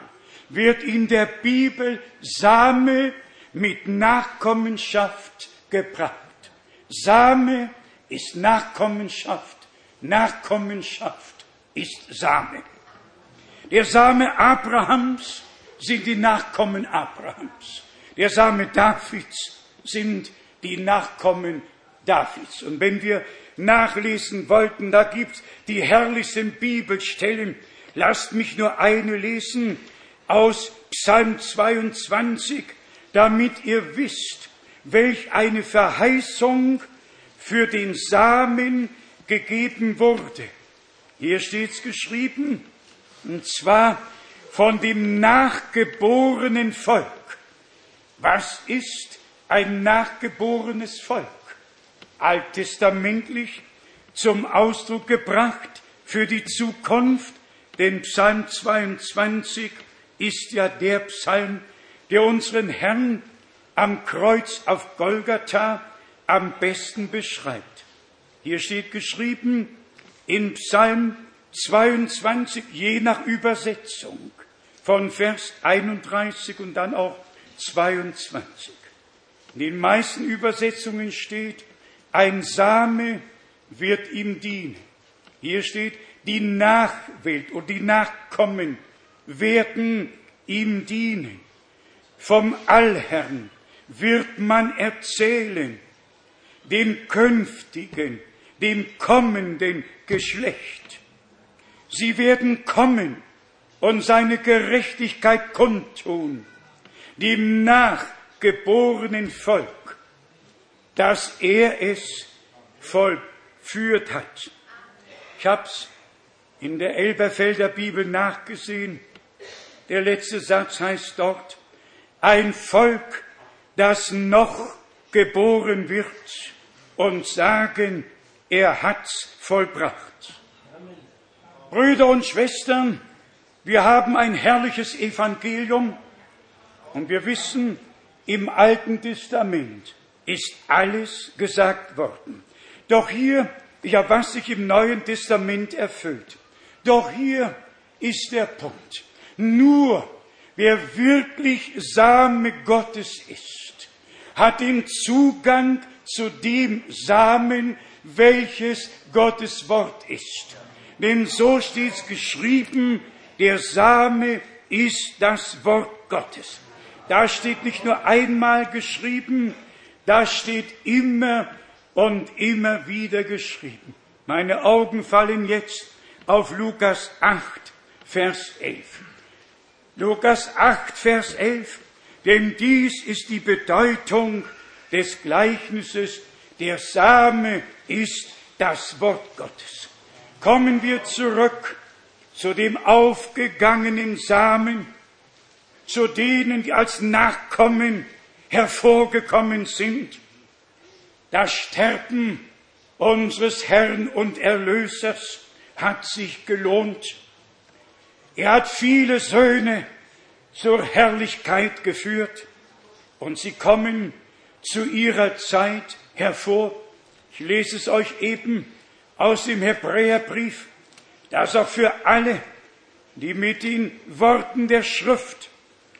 wird in der Bibel Same mit Nachkommenschaft gebracht. Same ist Nachkommenschaft, Nachkommenschaft ist Same. Der Same Abrahams sind die Nachkommen Abrahams. Der Same Davids sind die Nachkommen Davids. Und wenn wir nachlesen wollten, da gibt's die herrlichsten Bibelstellen. Lasst mich nur eine lesen aus Psalm 22, damit ihr wisst, welch eine Verheißung für den Samen gegeben wurde. Hier steht's geschrieben, und zwar von dem nachgeborenen Volk. Was ist ein nachgeborenes Volk? alttestamentlich zum Ausdruck gebracht für die Zukunft, denn Psalm 22 ist ja der Psalm, der unseren Herrn am Kreuz auf Golgatha am besten beschreibt. Hier steht geschrieben in Psalm 22, je nach Übersetzung, von Vers 31 und dann auch 22. In den meisten Übersetzungen steht, ein Same wird ihm dienen. Hier steht, die Nachwelt und die Nachkommen werden ihm dienen. Vom Allherrn wird man erzählen, dem künftigen, dem kommenden Geschlecht. Sie werden kommen und seine Gerechtigkeit kundtun, dem nachgeborenen Volk dass er es vollführt hat. Ich habe es in der Elberfelder Bibel nachgesehen. Der letzte Satz heißt dort, ein Volk, das noch geboren wird und sagen, er hat's vollbracht. Brüder und Schwestern, wir haben ein herrliches Evangelium und wir wissen, im Alten Testament ist alles gesagt worden. Doch hier, ja, was sich im Neuen Testament erfüllt. Doch hier ist der Punkt. Nur wer wirklich Same Gottes ist, hat den Zugang zu dem Samen, welches Gottes Wort ist. Denn so steht es geschrieben, der Same ist das Wort Gottes. Da steht nicht nur einmal geschrieben, das steht immer und immer wieder geschrieben. Meine Augen fallen jetzt auf Lukas 8, Vers 11. Lukas 8, Vers 11. Denn dies ist die Bedeutung des Gleichnisses. Der Same ist das Wort Gottes. Kommen wir zurück zu dem aufgegangenen Samen, zu denen, die als Nachkommen hervorgekommen sind. Das Sterben unseres Herrn und Erlösers hat sich gelohnt. Er hat viele Söhne zur Herrlichkeit geführt und sie kommen zu ihrer Zeit hervor. Ich lese es euch eben aus dem Hebräerbrief, dass auch für alle, die mit den Worten der Schrift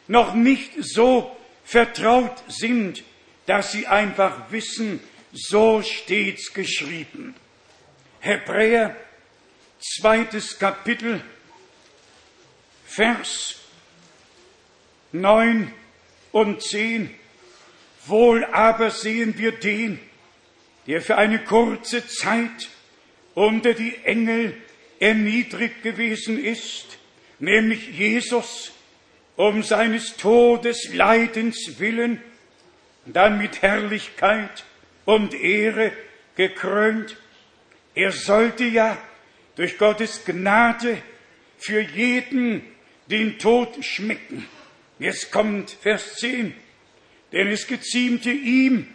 noch nicht so vertraut sind, dass sie einfach wissen, so steht's geschrieben. Hebräer, zweites Kapitel, Vers 9 und 10. Wohl aber sehen wir den, der für eine kurze Zeit unter die Engel erniedrigt gewesen ist, nämlich Jesus, um seines Todes Leidens willen, dann mit Herrlichkeit und Ehre gekrönt. Er sollte ja durch Gottes Gnade für jeden den Tod schmecken. Jetzt kommt Vers 10. Denn es geziemte ihm,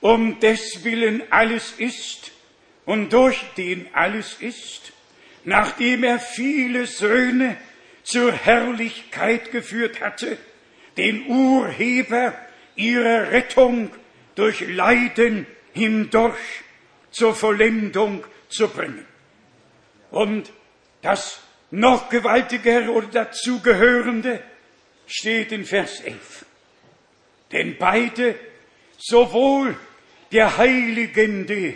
um deswillen alles ist und durch den alles ist, nachdem er viele Söhne zur Herrlichkeit geführt hatte, den Urheber ihrer Rettung durch Leiden hindurch zur Vollendung zu bringen. Und das noch gewaltigere oder dazugehörende steht in Vers 11. Denn beide, sowohl der Heiligende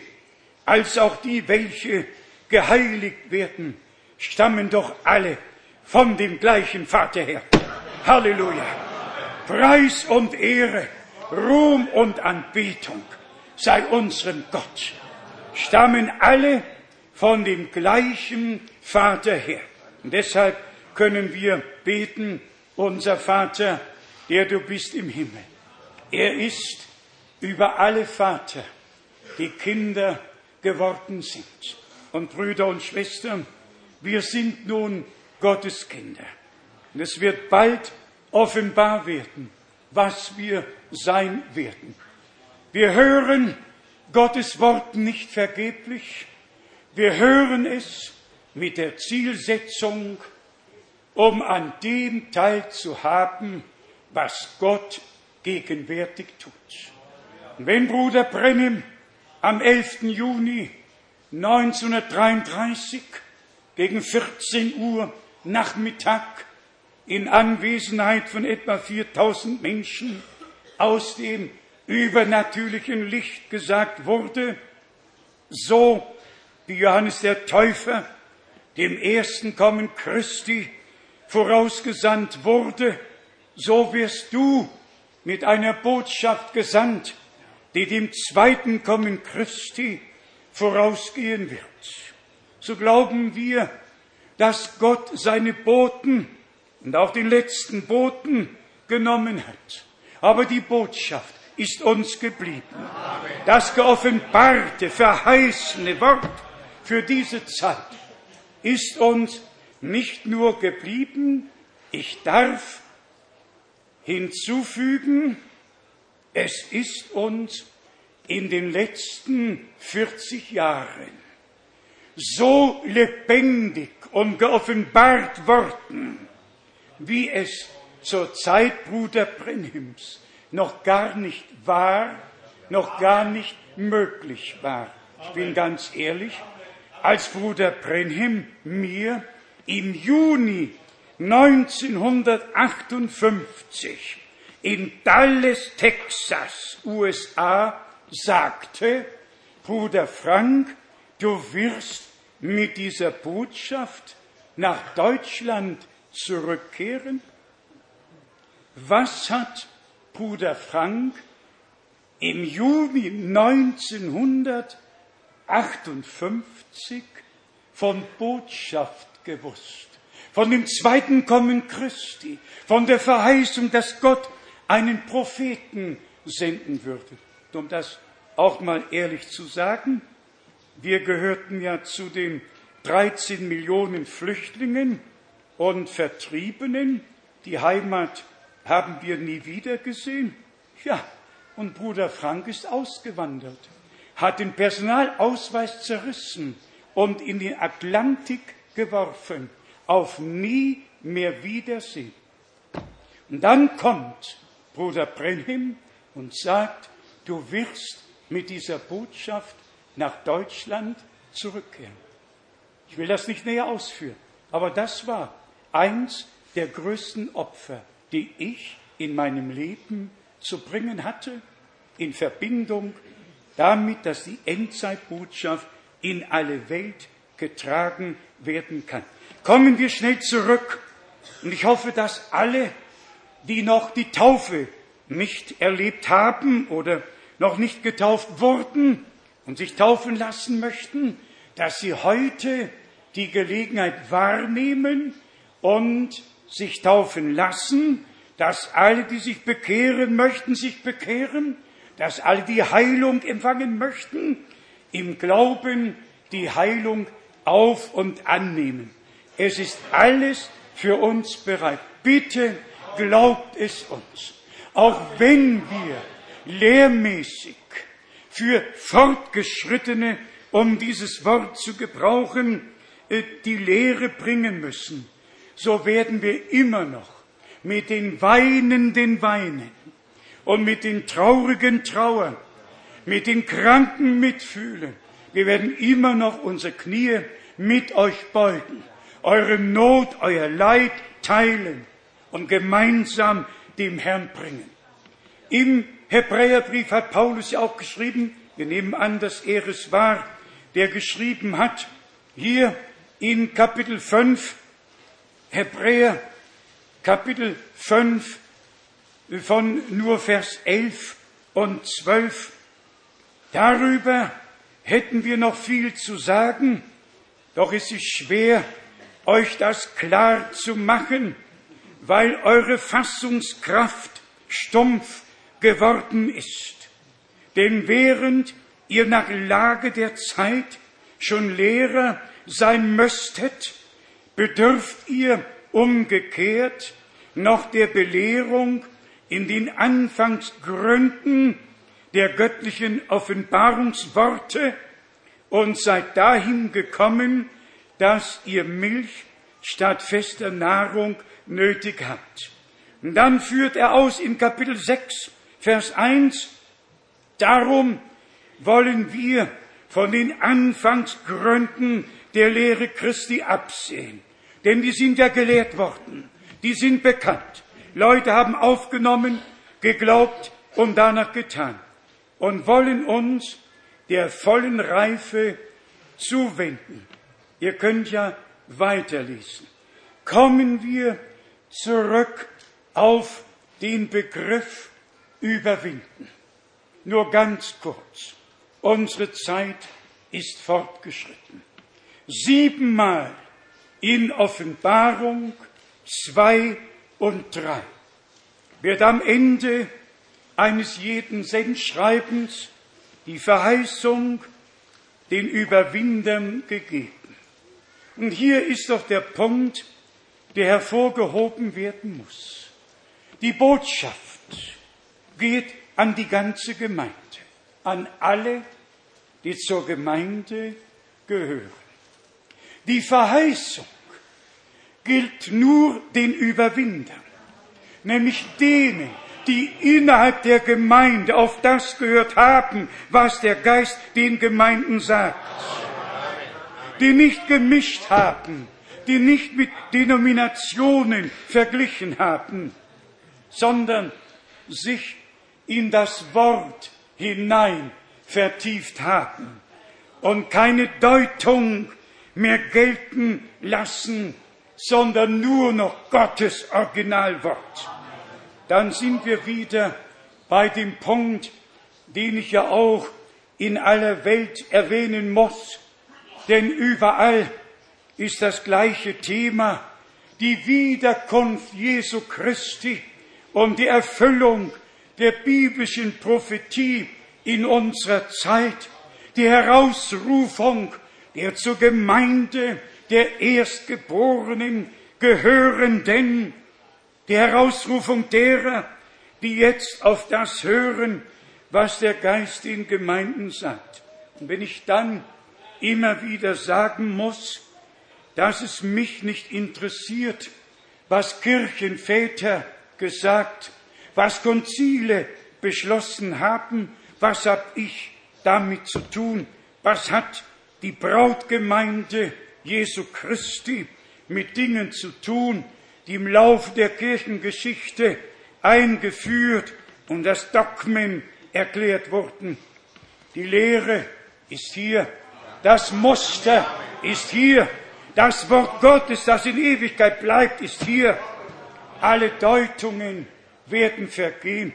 als auch die, welche geheiligt werden, stammen doch alle von dem gleichen Vater her. Halleluja. Preis und Ehre, Ruhm und Anbetung sei unserem Gott. Stammen alle von dem gleichen Vater her. Und deshalb können wir beten, unser Vater, der du bist im Himmel. Er ist über alle Vater, die Kinder geworden sind. Und Brüder und Schwestern, wir sind nun Gottes Kinder. Und es wird bald offenbar werden, was wir sein werden. Wir hören Gottes Wort nicht vergeblich. Wir hören es mit der Zielsetzung, um an dem teilzuhaben, was Gott gegenwärtig tut. Und wenn Bruder Brennim am 11. Juni 1933 gegen 14 Uhr Nachmittag in Anwesenheit von etwa 4000 Menschen aus dem übernatürlichen Licht gesagt wurde, so wie Johannes der Täufer dem ersten Kommen Christi vorausgesandt wurde, so wirst du mit einer Botschaft gesandt, die dem zweiten Kommen Christi vorausgehen wird. So glauben wir, dass Gott seine Boten und auch den letzten Boten genommen hat. Aber die Botschaft ist uns geblieben. Das geoffenbarte, verheißene Wort für diese Zeit ist uns nicht nur geblieben, ich darf hinzufügen, es ist uns in den letzten 40 Jahren so lebendig und geoffenbart worden, wie es zur Zeit Bruder Brenhims noch gar nicht war, noch gar nicht möglich war. Ich bin ganz ehrlich, als Bruder Brenhim mir im Juni 1958 in Dallas, Texas, USA, sagte, Bruder Frank, du wirst mit dieser Botschaft nach Deutschland zurückkehren? Was hat Bruder Frank im Juni 1958 von Botschaft gewusst, von dem zweiten Kommen Christi, von der Verheißung, dass Gott einen Propheten senden würde. Um das auch mal ehrlich zu sagen, wir gehörten ja zu den 13 Millionen Flüchtlingen und Vertriebenen. Die Heimat haben wir nie wieder gesehen. Ja, und Bruder Frank ist ausgewandert, hat den Personalausweis zerrissen und in den Atlantik geworfen, auf nie mehr Wiedersehen. Und dann kommt Bruder Brenhim und sagt, du wirst mit dieser Botschaft nach Deutschland zurückkehren. Ich will das nicht näher ausführen, aber das war eins der größten Opfer, die ich in meinem Leben zu bringen hatte, in Verbindung damit, dass die Endzeitbotschaft in alle Welt getragen werden kann. Kommen wir schnell zurück. Und ich hoffe, dass alle, die noch die Taufe nicht erlebt haben oder noch nicht getauft wurden und sich taufen lassen möchten, dass sie heute die Gelegenheit wahrnehmen und sich taufen lassen, dass alle, die sich bekehren möchten, sich bekehren, dass alle, die Heilung empfangen möchten, im Glauben die Heilung auf und annehmen. Es ist alles für uns bereit. Bitte glaubt es uns. Auch wenn wir lehrmäßig für Fortgeschrittene, um dieses Wort zu gebrauchen, äh, die Lehre bringen müssen, so werden wir immer noch mit den Weinenden weinen und mit den Traurigen trauern, mit den Kranken mitfühlen. Wir werden immer noch unsere Knie mit euch beugen, eure Not, euer Leid teilen und gemeinsam dem Herrn bringen. Im Hebräerbrief hat Paulus ja auch geschrieben, wir nehmen an, dass er es war, der geschrieben hat, hier in Kapitel 5, Hebräer, Kapitel 5, von nur Vers 11 und 12. Darüber hätten wir noch viel zu sagen, doch es ist schwer, euch das klar zu machen, weil eure Fassungskraft stumpf geworden ist. Denn während ihr nach Lage der Zeit schon Lehrer sein müsstet, bedürft ihr umgekehrt noch der Belehrung in den Anfangsgründen der göttlichen Offenbarungsworte und seid dahin gekommen, dass ihr Milch statt fester Nahrung nötig habt. Und dann führt er aus in Kapitel 6, Vers 1, darum wollen wir von den Anfangsgründen der Lehre Christi absehen. Denn die sind ja gelehrt worden, die sind bekannt. Leute haben aufgenommen, geglaubt und danach getan und wollen uns der vollen Reife zuwenden. Ihr könnt ja weiterlesen. Kommen wir zurück auf den Begriff überwinden. Nur ganz kurz. Unsere Zeit ist fortgeschritten. Siebenmal in Offenbarung zwei und drei wird am Ende eines jeden Sendschreibens die Verheißung den Überwindern gegeben. Und hier ist doch der Punkt, der hervorgehoben werden muss. Die Botschaft geht an die ganze Gemeinde, an alle, die zur Gemeinde gehören. Die Verheißung gilt nur den Überwindern, nämlich denen, die innerhalb der Gemeinde auf das gehört haben, was der Geist den Gemeinden sagt, die nicht gemischt haben, die nicht mit Denominationen verglichen haben, sondern sich in das Wort hinein vertieft haben und keine Deutung mehr gelten lassen, sondern nur noch Gottes Originalwort dann sind wir wieder bei dem Punkt, den ich ja auch in aller Welt erwähnen muss. Denn überall ist das gleiche Thema, die Wiederkunft Jesu Christi und die Erfüllung der biblischen Prophetie in unserer Zeit, die Herausrufung der zur Gemeinde der Erstgeborenen gehörenden die Herausrufung derer, die jetzt auf das hören, was der Geist in Gemeinden sagt. Und wenn ich dann immer wieder sagen muss, dass es mich nicht interessiert, was Kirchenväter gesagt, was Konzile beschlossen haben, was habe ich damit zu tun, was hat die Brautgemeinde Jesu Christi mit Dingen zu tun, die im Laufe der Kirchengeschichte eingeführt und das Dogmen erklärt wurden. Die Lehre ist hier, das Muster ist hier, das Wort Gottes, das in Ewigkeit bleibt, ist hier. Alle Deutungen werden vergehen.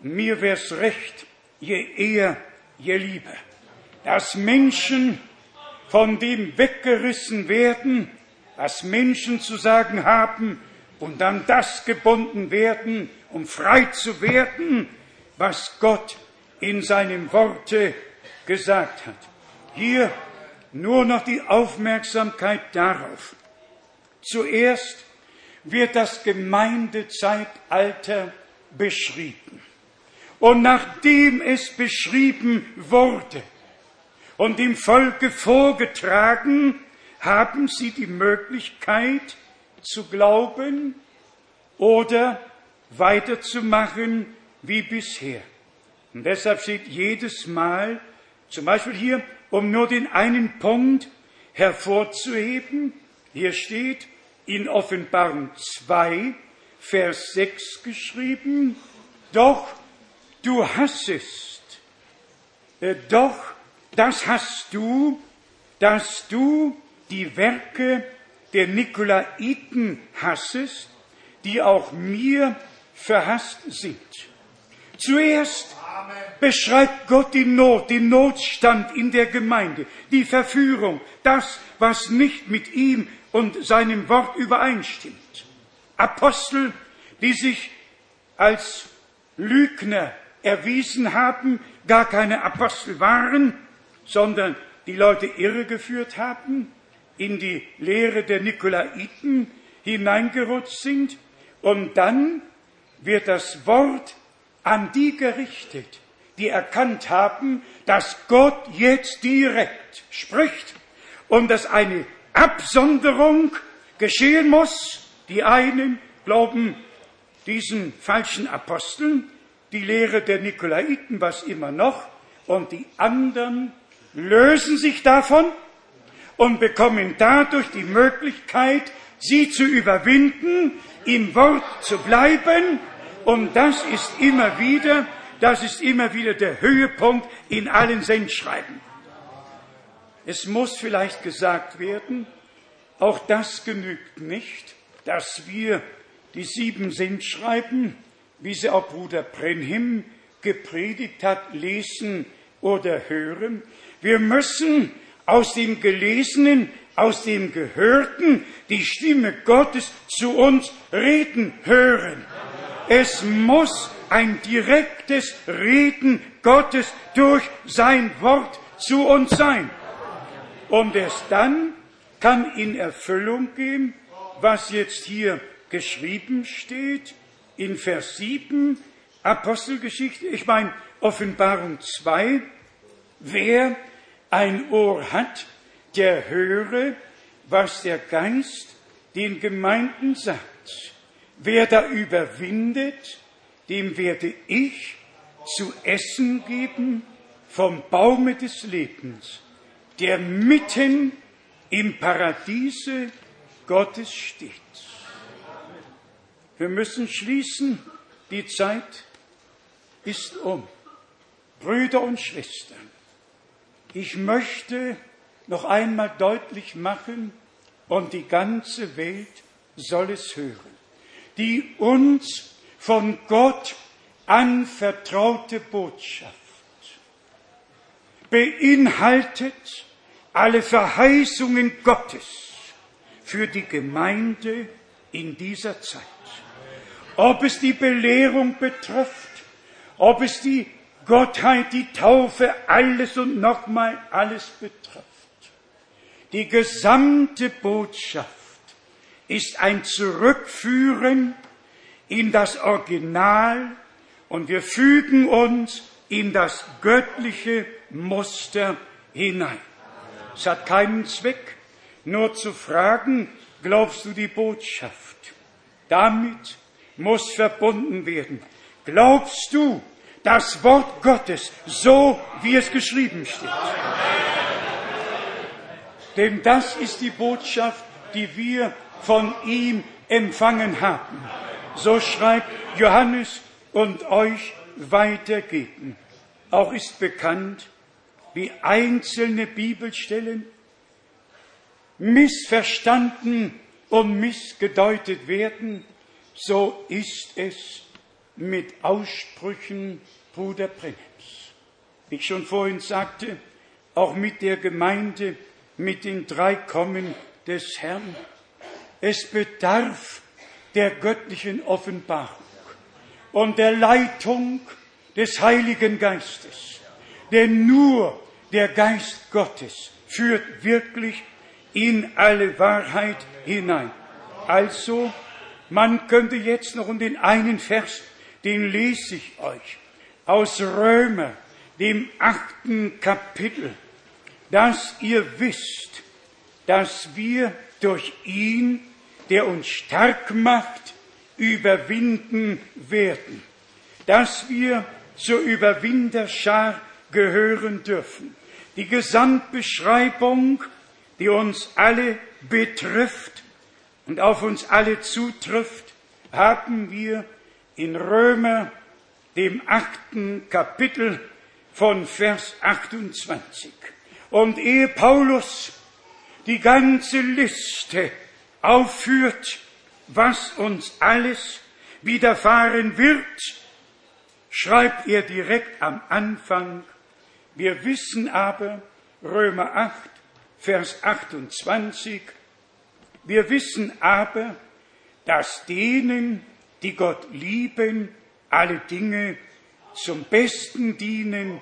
Mir wär's recht, je eher, je lieber, dass Menschen von dem weggerissen werden, was Menschen zu sagen haben, und dann das gebunden werden, um frei zu werden, was Gott in seinem Worte gesagt hat. Hier nur noch die Aufmerksamkeit darauf. Zuerst wird das Gemeindezeitalter beschrieben. Und nachdem es beschrieben wurde und dem Volke vorgetragen, haben sie die Möglichkeit zu glauben oder weiterzumachen wie bisher. Und deshalb steht jedes Mal, zum Beispiel hier, um nur den einen Punkt hervorzuheben, hier steht in Offenbarung 2, Vers 6 geschrieben, doch du hassest, äh, doch das hast du, dass du die Werke der Nikolaiten hassest, die auch mir verhasst sind. Zuerst beschreibt Gott die Not, den Notstand in der Gemeinde, die Verführung, das, was nicht mit ihm und seinem Wort übereinstimmt. Apostel, die sich als Lügner erwiesen haben, gar keine Apostel waren, sondern die Leute irregeführt haben, in die Lehre der Nikolaiten hineingerutscht sind und dann wird das Wort an die gerichtet, die erkannt haben, dass Gott jetzt direkt spricht und dass eine Absonderung geschehen muss. Die einen glauben diesen falschen Aposteln, die Lehre der Nikolaiten, was immer noch, und die anderen lösen sich davon und bekommen dadurch die Möglichkeit, sie zu überwinden, im Wort zu bleiben. Und das ist immer wieder, das ist immer wieder der Höhepunkt in allen Sendschreiben. Es muss vielleicht gesagt werden, auch das genügt nicht, dass wir die sieben Sendschreiben, wie sie auch Bruder Brenhim gepredigt hat, lesen oder hören. Wir müssen aus dem Gelesenen, aus dem Gehörten die Stimme Gottes zu uns reden hören. Es muss ein direktes Reden Gottes durch sein Wort zu uns sein. Und erst dann kann in Erfüllung gehen, was jetzt hier geschrieben steht in Vers 7, Apostelgeschichte, ich meine Offenbarung 2, wer ein Ohr hat, der höre, was der Geist den Gemeinden sagt. Wer da überwindet, dem werde ich zu essen geben vom Baume des Lebens, der mitten im Paradiese Gottes steht. Wir müssen schließen, die Zeit ist um. Brüder und Schwestern, ich möchte noch einmal deutlich machen, und die ganze Welt soll es hören, die uns von Gott anvertraute Botschaft beinhaltet alle Verheißungen Gottes für die Gemeinde in dieser Zeit. Ob es die Belehrung betrifft, ob es die Gottheit, die Taufe, alles und nochmal alles betrifft. Die gesamte Botschaft ist ein Zurückführen in das Original und wir fügen uns in das göttliche Muster hinein. Es hat keinen Zweck, nur zu fragen, glaubst du die Botschaft? Damit muss verbunden werden. Glaubst du das Wort Gottes so, wie es geschrieben steht? Denn das ist die Botschaft, die wir von ihm empfangen haben. So schreibt Johannes und euch weitergeben. Auch ist bekannt, wie einzelne Bibelstellen missverstanden und missgedeutet werden, so ist es mit Aussprüchen Bruder Brennems. Wie ich schon vorhin sagte, auch mit der Gemeinde, mit den drei Kommen des Herrn. Es bedarf der göttlichen Offenbarung und der Leitung des Heiligen Geistes. Denn nur der Geist Gottes führt wirklich in alle Wahrheit hinein. Also, man könnte jetzt noch um den einen Vers, den lese ich euch, aus Römer, dem achten Kapitel, dass ihr wisst, dass wir durch ihn, der uns stark macht, überwinden werden, dass wir zur Überwinderschar gehören dürfen. Die Gesamtbeschreibung, die uns alle betrifft und auf uns alle zutrifft, haben wir in Römer, dem achten Kapitel von Vers 28. Und ehe Paulus die ganze Liste aufführt, was uns alles widerfahren wird, schreibt er direkt am Anfang, wir wissen aber, Römer 8, Vers 28, wir wissen aber, dass denen, die Gott lieben, alle Dinge zum Besten dienen,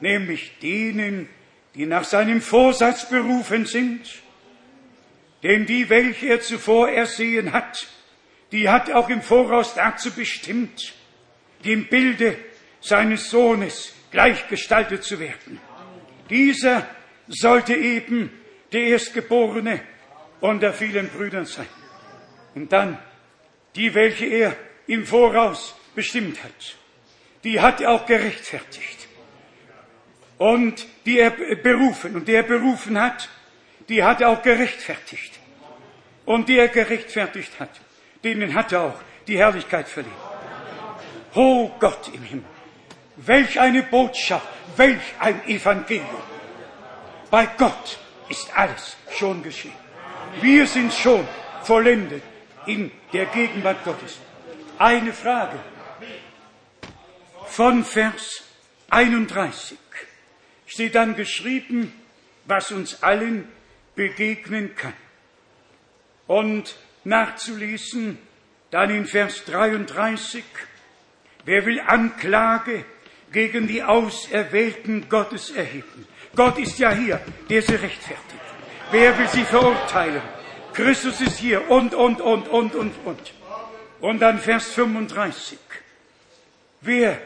nämlich denen, die nach seinem Vorsatz berufen sind. Denn die, welche er zuvor ersehen hat, die hat auch im Voraus dazu bestimmt, dem Bilde seines Sohnes gleichgestaltet zu werden. Dieser sollte eben der Erstgeborene unter vielen Brüdern sein. Und dann die, welche er im Voraus bestimmt hat, die hat er auch gerechtfertigt. Und die er berufen und die er berufen hat, die hat er auch gerechtfertigt. Und die er gerechtfertigt hat, denen hat er auch die Herrlichkeit verliehen. Oh Gott im Himmel, welch eine Botschaft, welch ein Evangelium. Bei Gott ist alles schon geschehen. Wir sind schon vollendet in der Gegenwart Gottes. Eine Frage von Vers 31 steht dann geschrieben, was uns allen begegnen kann. Und nachzulesen, dann in Vers 33, wer will Anklage gegen die Auserwählten Gottes erheben? Gott ist ja hier, der sie rechtfertigt. Wer will sie verurteilen? Christus ist hier und, und, und, und, und, und. Und dann Vers 35. Wer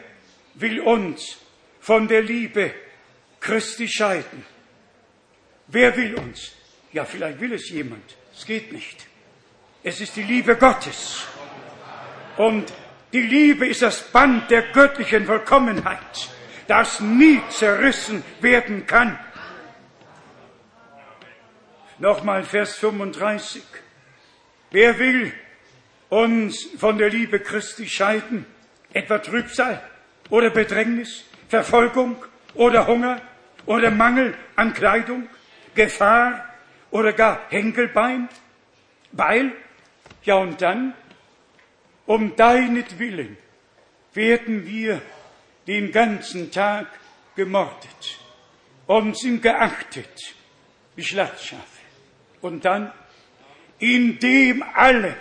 will uns von der Liebe Christi scheiden? Wer will uns? Ja, vielleicht will es jemand. Es geht nicht. Es ist die Liebe Gottes. Und die Liebe ist das Band der göttlichen Vollkommenheit, das nie zerrissen werden kann. Nochmal Vers 35. Wer will uns von der Liebe Christi scheiden? Etwa Trübsal oder Bedrängnis, Verfolgung oder Hunger oder Mangel an Kleidung, Gefahr oder gar Henkelbein? Weil, ja und dann, um deinetwillen werden wir den ganzen Tag gemordet und sind geachtet wie Schlachtschafe. Und dann, in dem alle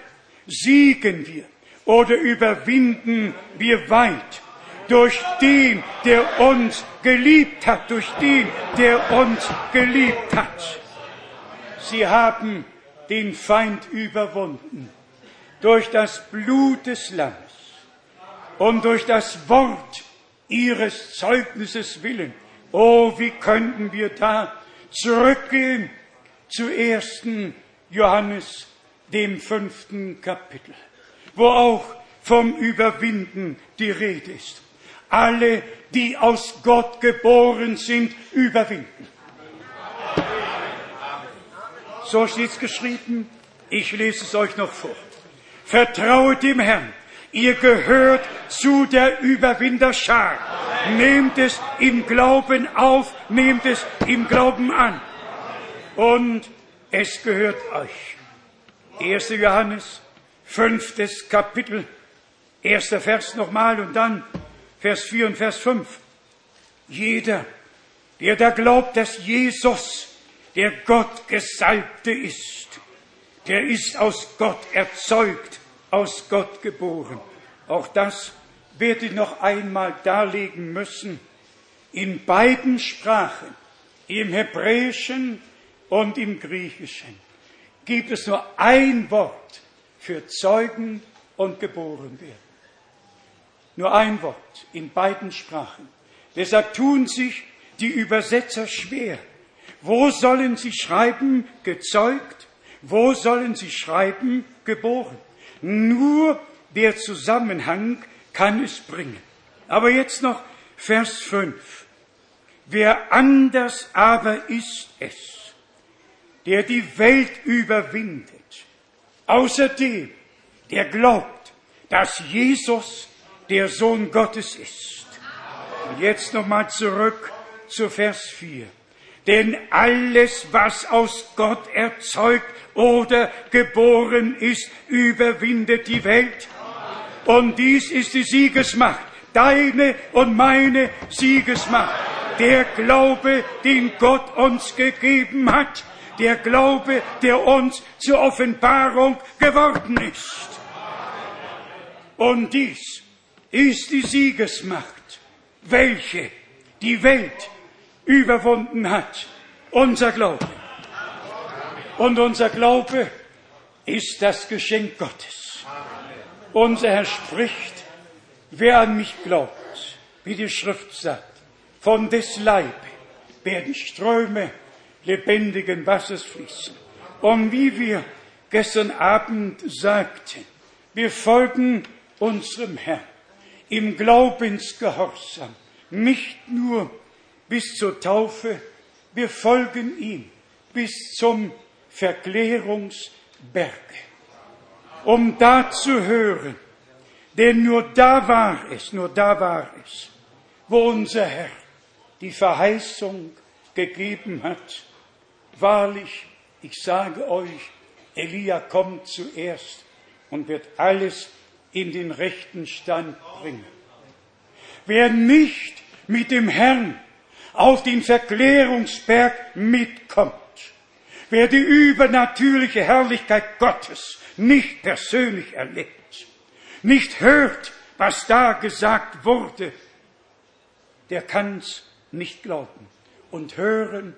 siegen wir oder überwinden wir weit durch den, der uns geliebt hat, durch den, der uns geliebt hat. Sie haben den Feind überwunden durch das Blut des Lammes und durch das Wort ihres Zeugnisses willen. Oh, wie könnten wir da zurückgehen zu ersten Johannes, dem fünften Kapitel, wo auch vom Überwinden die Rede ist. Alle, die aus Gott geboren sind, überwinden. So steht's geschrieben. Ich lese es euch noch vor. Vertraut dem Herrn. Ihr gehört zu der Überwinderschar. Nehmt es im Glauben auf, nehmt es im Glauben an. Und es gehört euch. 1. Johannes, fünftes Kapitel, erster Vers nochmal und dann Vers 4 und Vers 5. Jeder, der da glaubt, dass Jesus der Gott Gesalbte ist, der ist aus Gott erzeugt, aus Gott geboren. Auch das werde ich noch einmal darlegen müssen. In beiden Sprachen, im Hebräischen und im Griechischen, gibt es nur ein Wort für Zeugen und geboren werden. Nur ein Wort in beiden Sprachen. Deshalb tun sich die Übersetzer schwer. Wo sollen sie schreiben gezeugt? Wo sollen sie schreiben geboren? Nur der Zusammenhang kann es bringen. Aber jetzt noch Vers 5. Wer anders aber ist es, der die Welt überwindet, außerdem, der glaubt, dass Jesus der Sohn Gottes ist. Und jetzt nochmal zurück zu Vers 4. Denn alles, was aus Gott erzeugt oder geboren ist, überwindet die Welt. Und dies ist die Siegesmacht, deine und meine Siegesmacht. Der Glaube, den Gott uns gegeben hat, der Glaube, der uns zur Offenbarung geworden ist. Und dies ist die Siegesmacht, welche die Welt überwunden hat. Unser Glaube. Und unser Glaube ist das Geschenk Gottes. Unser Herr spricht, wer an mich glaubt, wie die Schrift sagt, von des Leibe werden Ströme lebendigen Wassers fließen. Und wie wir gestern Abend sagten, wir folgen unserem Herrn im Glaubensgehorsam, nicht nur bis zur Taufe, wir folgen ihm bis zum Verklärungsberge, um da zu hören, denn nur da war es, nur da war es, wo unser Herr die Verheißung gegeben hat. Wahrlich, ich sage euch, Elia kommt zuerst und wird alles in den rechten Stand bringen. Wer nicht mit dem Herrn auf den Verklärungsberg mitkommt, wer die übernatürliche Herrlichkeit Gottes nicht persönlich erlebt, nicht hört, was da gesagt wurde, der kann's nicht glauben. Und hören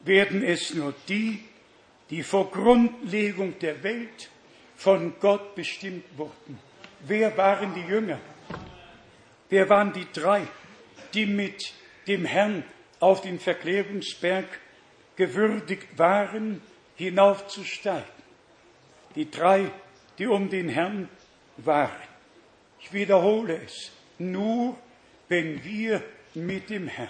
werden es nur die, die vor Grundlegung der Welt von Gott bestimmt wurden. Wer waren die Jünger? Wer waren die drei, die mit dem Herrn auf den Verklärungsberg gewürdigt waren, hinaufzusteigen. Die drei, die um den Herrn waren. Ich wiederhole es. Nur wenn wir mit dem Herrn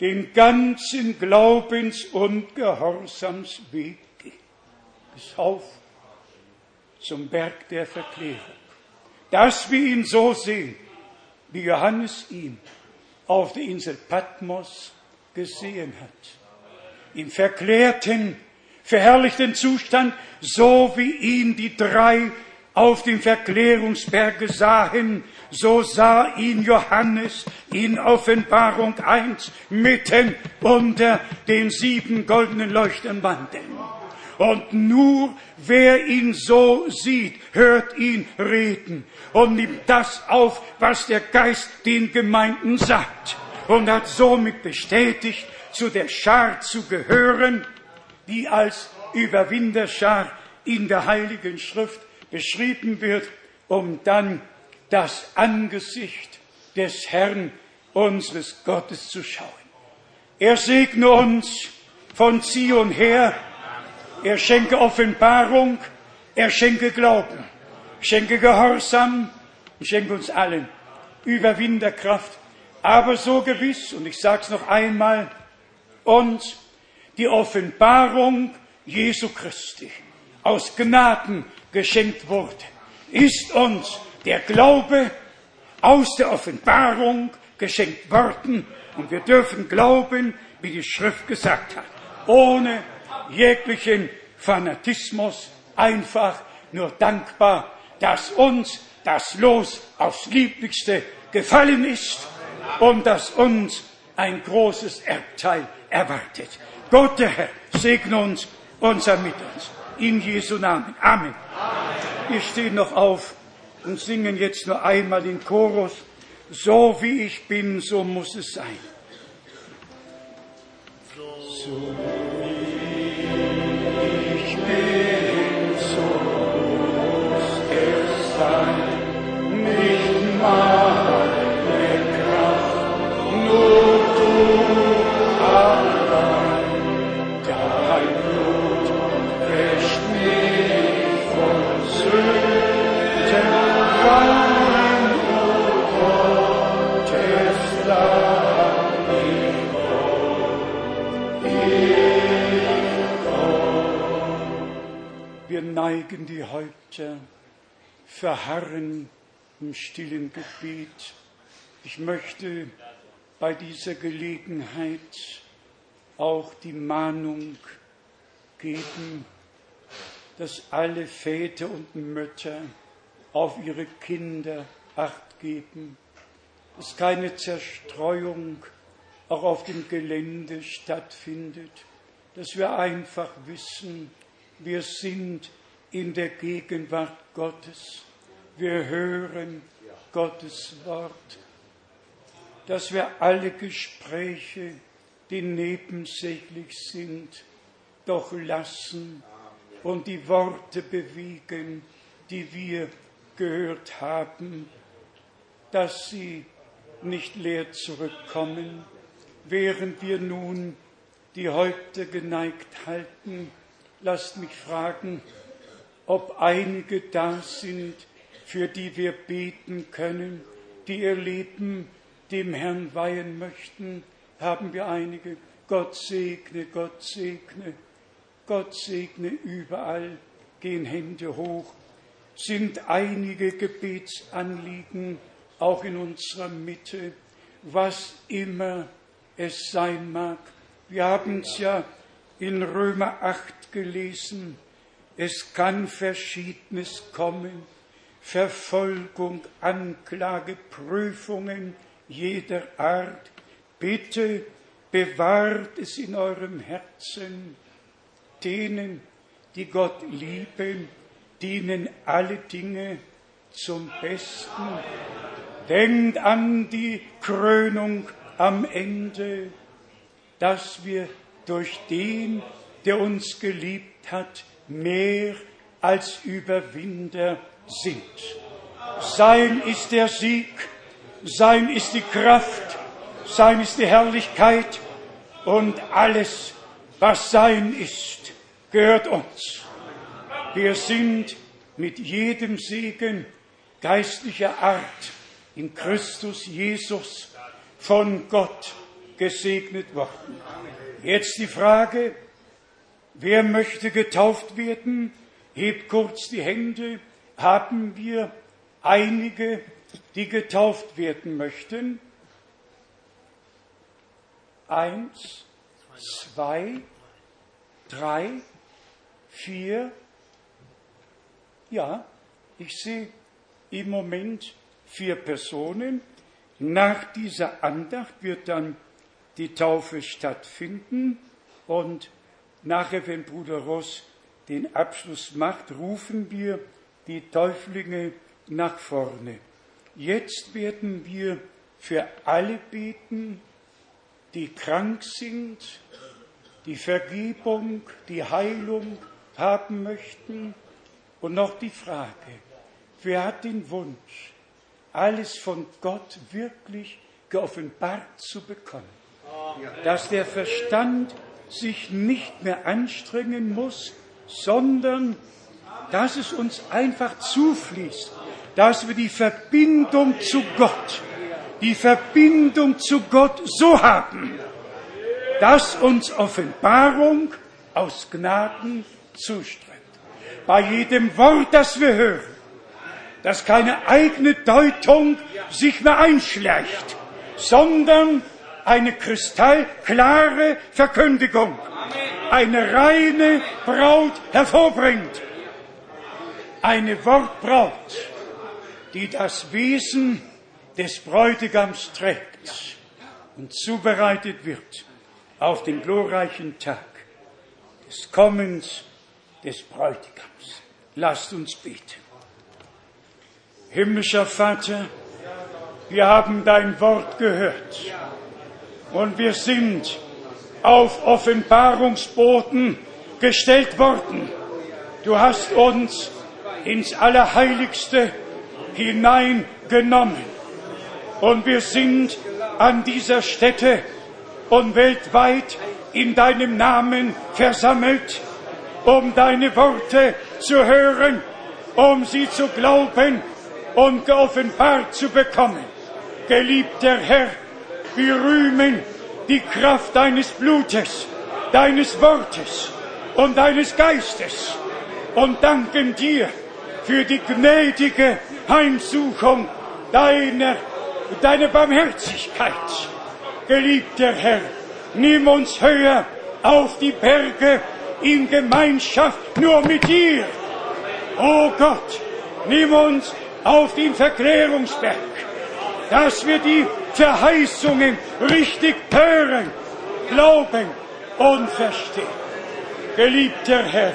den ganzen Glaubens- und Gehorsamsweg gehen, bis auf zum Berg der Verklärung, dass wir ihn so sehen, wie Johannes ihn auf der Insel Patmos gesehen hat. Im verklärten, verherrlichten Zustand, so wie ihn die drei auf dem Verklärungsberge sahen, so sah ihn Johannes in Offenbarung 1 mitten unter den sieben goldenen Leuchtern wandeln. Und nur wer ihn so sieht, hört ihn reden und nimmt das auf, was der Geist den Gemeinden sagt und hat somit bestätigt, zu der Schar zu gehören, die als Überwinderschar in der Heiligen Schrift beschrieben wird, um dann das Angesicht des Herrn unseres Gottes zu schauen. Er segne uns von Zion her. Er schenke Offenbarung, er schenke Glauben, schenke Gehorsam. Schenke uns allen Überwinderkraft, aber so gewiss, und ich sage es noch einmal, uns die Offenbarung Jesu Christi aus Gnaden geschenkt wurde, ist uns der Glaube aus der Offenbarung geschenkt worden. Und wir dürfen glauben, wie die Schrift gesagt hat, ohne jeglichen Fanatismus, einfach nur dankbar, dass uns das Los aufs Lieblichste gefallen ist und dass uns ein großes Erbteil erwartet. Gott, der Herr, segne uns und sei mit uns. In Jesu Namen. Amen. Wir stehen noch auf und singen jetzt nur einmal den Chorus. So wie ich bin, so muss es sein. So neigen die Häupter, verharren im stillen Gebet. Ich möchte bei dieser Gelegenheit auch die Mahnung geben, dass alle Väter und Mütter auf ihre Kinder acht geben, dass keine Zerstreuung auch auf dem Gelände stattfindet, dass wir einfach wissen, wir sind in der Gegenwart Gottes, wir hören Gottes Wort, dass wir alle Gespräche, die nebensächlich sind, doch lassen und die Worte bewegen, die wir gehört haben, dass sie nicht leer zurückkommen, während wir nun die Häupter geneigt halten. Lasst mich fragen, ob einige da sind, für die wir beten können, die ihr Leben dem Herrn weihen möchten. Haben wir einige? Gott segne, Gott segne, Gott segne überall, gehen Hände hoch. Sind einige Gebetsanliegen auch in unserer Mitte, was immer es sein mag. Wir haben es ja in Römer 8 gelesen. Es kann Verschiedenes kommen. Verfolgung, Anklage, Prüfungen jeder Art. Bitte bewahrt es in eurem Herzen. Denen, die Gott lieben, dienen alle Dinge zum Besten. Denkt an die Krönung am Ende, dass wir durch den, der uns geliebt hat, mehr als Überwinder sind. Sein ist der Sieg, sein ist die Kraft, sein ist die Herrlichkeit und alles, was sein ist, gehört uns. Wir sind mit jedem Segen geistlicher Art in Christus Jesus von Gott gesegnet worden. Jetzt die Frage, wer möchte getauft werden? Hebt kurz die Hände. Haben wir einige, die getauft werden möchten? Eins, zwei, drei, vier. Ja, ich sehe im Moment vier Personen. Nach dieser Andacht wird dann die Taufe stattfinden und nachher, wenn Bruder Ross den Abschluss macht, rufen wir die Täuflinge nach vorne. Jetzt werden wir für alle beten, die krank sind, die Vergebung, die Heilung haben möchten. Und noch die Frage, wer hat den Wunsch, alles von Gott wirklich geoffenbart zu bekommen? Dass der Verstand sich nicht mehr anstrengen muss, sondern dass es uns einfach zufließt, dass wir die Verbindung zu Gott, die Verbindung zu Gott so haben, dass uns Offenbarung aus Gnaden zuströmt. Bei jedem Wort, das wir hören, dass keine eigene Deutung sich mehr einschleicht, sondern eine kristallklare Verkündigung, eine reine Braut hervorbringt. Eine Wortbraut, die das Wesen des Bräutigams trägt und zubereitet wird auf den glorreichen Tag des Kommens des Bräutigams. Lasst uns beten. Himmlischer Vater, wir haben dein Wort gehört und wir sind auf Offenbarungsboten gestellt worden. Du hast uns ins Allerheiligste hineingenommen und wir sind an dieser Stätte und weltweit in deinem Namen versammelt, um deine Worte zu hören, um sie zu glauben und geoffenbart zu bekommen. Geliebter Herr, wir rühmen die Kraft deines Blutes, deines Wortes und deines Geistes und danken dir für die gnädige Heimsuchung deiner, deiner Barmherzigkeit. Geliebter Herr, nimm uns höher auf die Berge in Gemeinschaft nur mit dir. O oh Gott, nimm uns auf den Verklärungsberg, dass wir die Verheißungen richtig hören, glauben und verstehen. Geliebter Herr,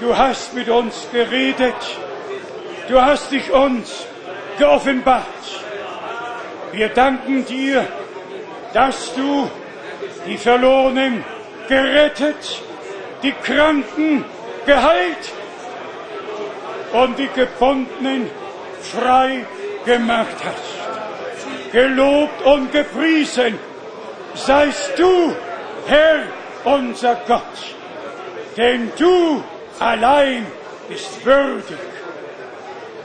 du hast mit uns geredet, du hast dich uns geoffenbart. Wir danken dir, dass du die Verlorenen gerettet, die Kranken geheilt und die Gebundenen frei gemacht hast. Gelobt und gepriesen seist du, Herr unser Gott, denn du allein bist würdig,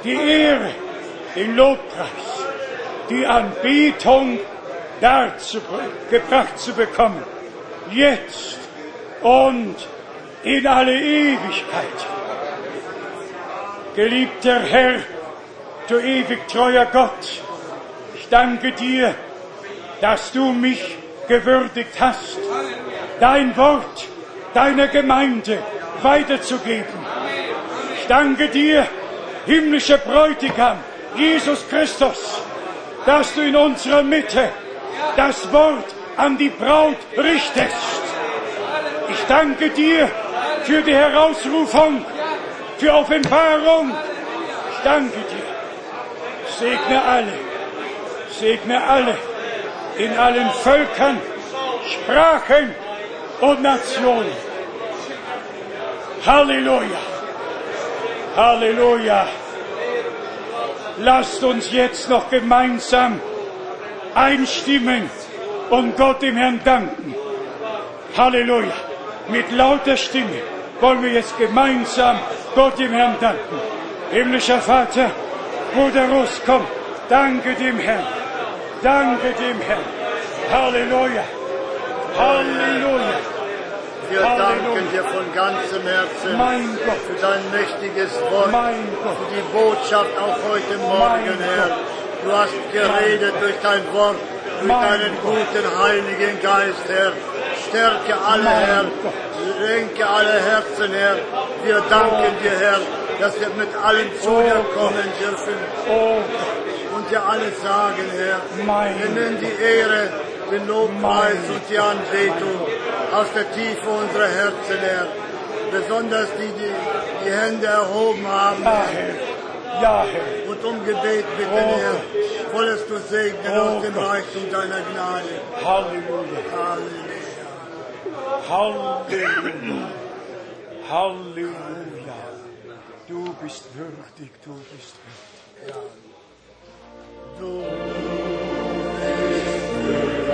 die Ehre, den Lobpreis, die Anbetung dazu gebracht zu bekommen, jetzt und in alle Ewigkeit. Geliebter Herr, du ewig treuer Gott, danke dir, dass du mich gewürdigt hast, dein Wort deiner Gemeinde weiterzugeben. Ich danke dir, himmlischer Bräutigam, Jesus Christus, dass du in unserer Mitte das Wort an die Braut richtest. Ich danke dir für die Herausrufung, für Offenbarung. Ich danke dir. Segne alle, segne alle in allen Völkern, Sprachen und Nationen. Halleluja. Halleluja. Lasst uns jetzt noch gemeinsam einstimmen und Gott dem Herrn danken. Halleluja. Mit lauter Stimme wollen wir jetzt gemeinsam Gott dem Herrn danken. Himmlischer Vater, Bruder Russ, komm, danke dem Herrn. Danke dem Herrn. Halleluja. Halleluja. Wir danken dir von ganzem Herzen Mein Gott. für dein mächtiges Wort, Mein Gott. für die Botschaft auch heute Morgen, Mein Herr. Du hast geredet durch dein Wort, durch deinen guten Heiligen Geist, Herr. Stärke alle, Herr. Lenke alle Herzen, Herr. Wir danken Oh. dir, Herr, dass wir mit allem zu Oh dir Gott. kommen dürfen Und dir alles sagen, Herr. Mein Wir nehmen die Ehre, den Lobpreis und die Anbetung aus der Tiefe unserer Herzen, Herr. Besonders die, die die Hände erhoben haben, ja, Herr. Ja. Und um Gebet bitten, Oh Herr. Wollest du segnen Oh aus dem. Reichtum deiner Gnade. Halleluja. Halleluja. Halleluja. Halleluja. Du bist würdig, du bist würdig. Du bist würdig.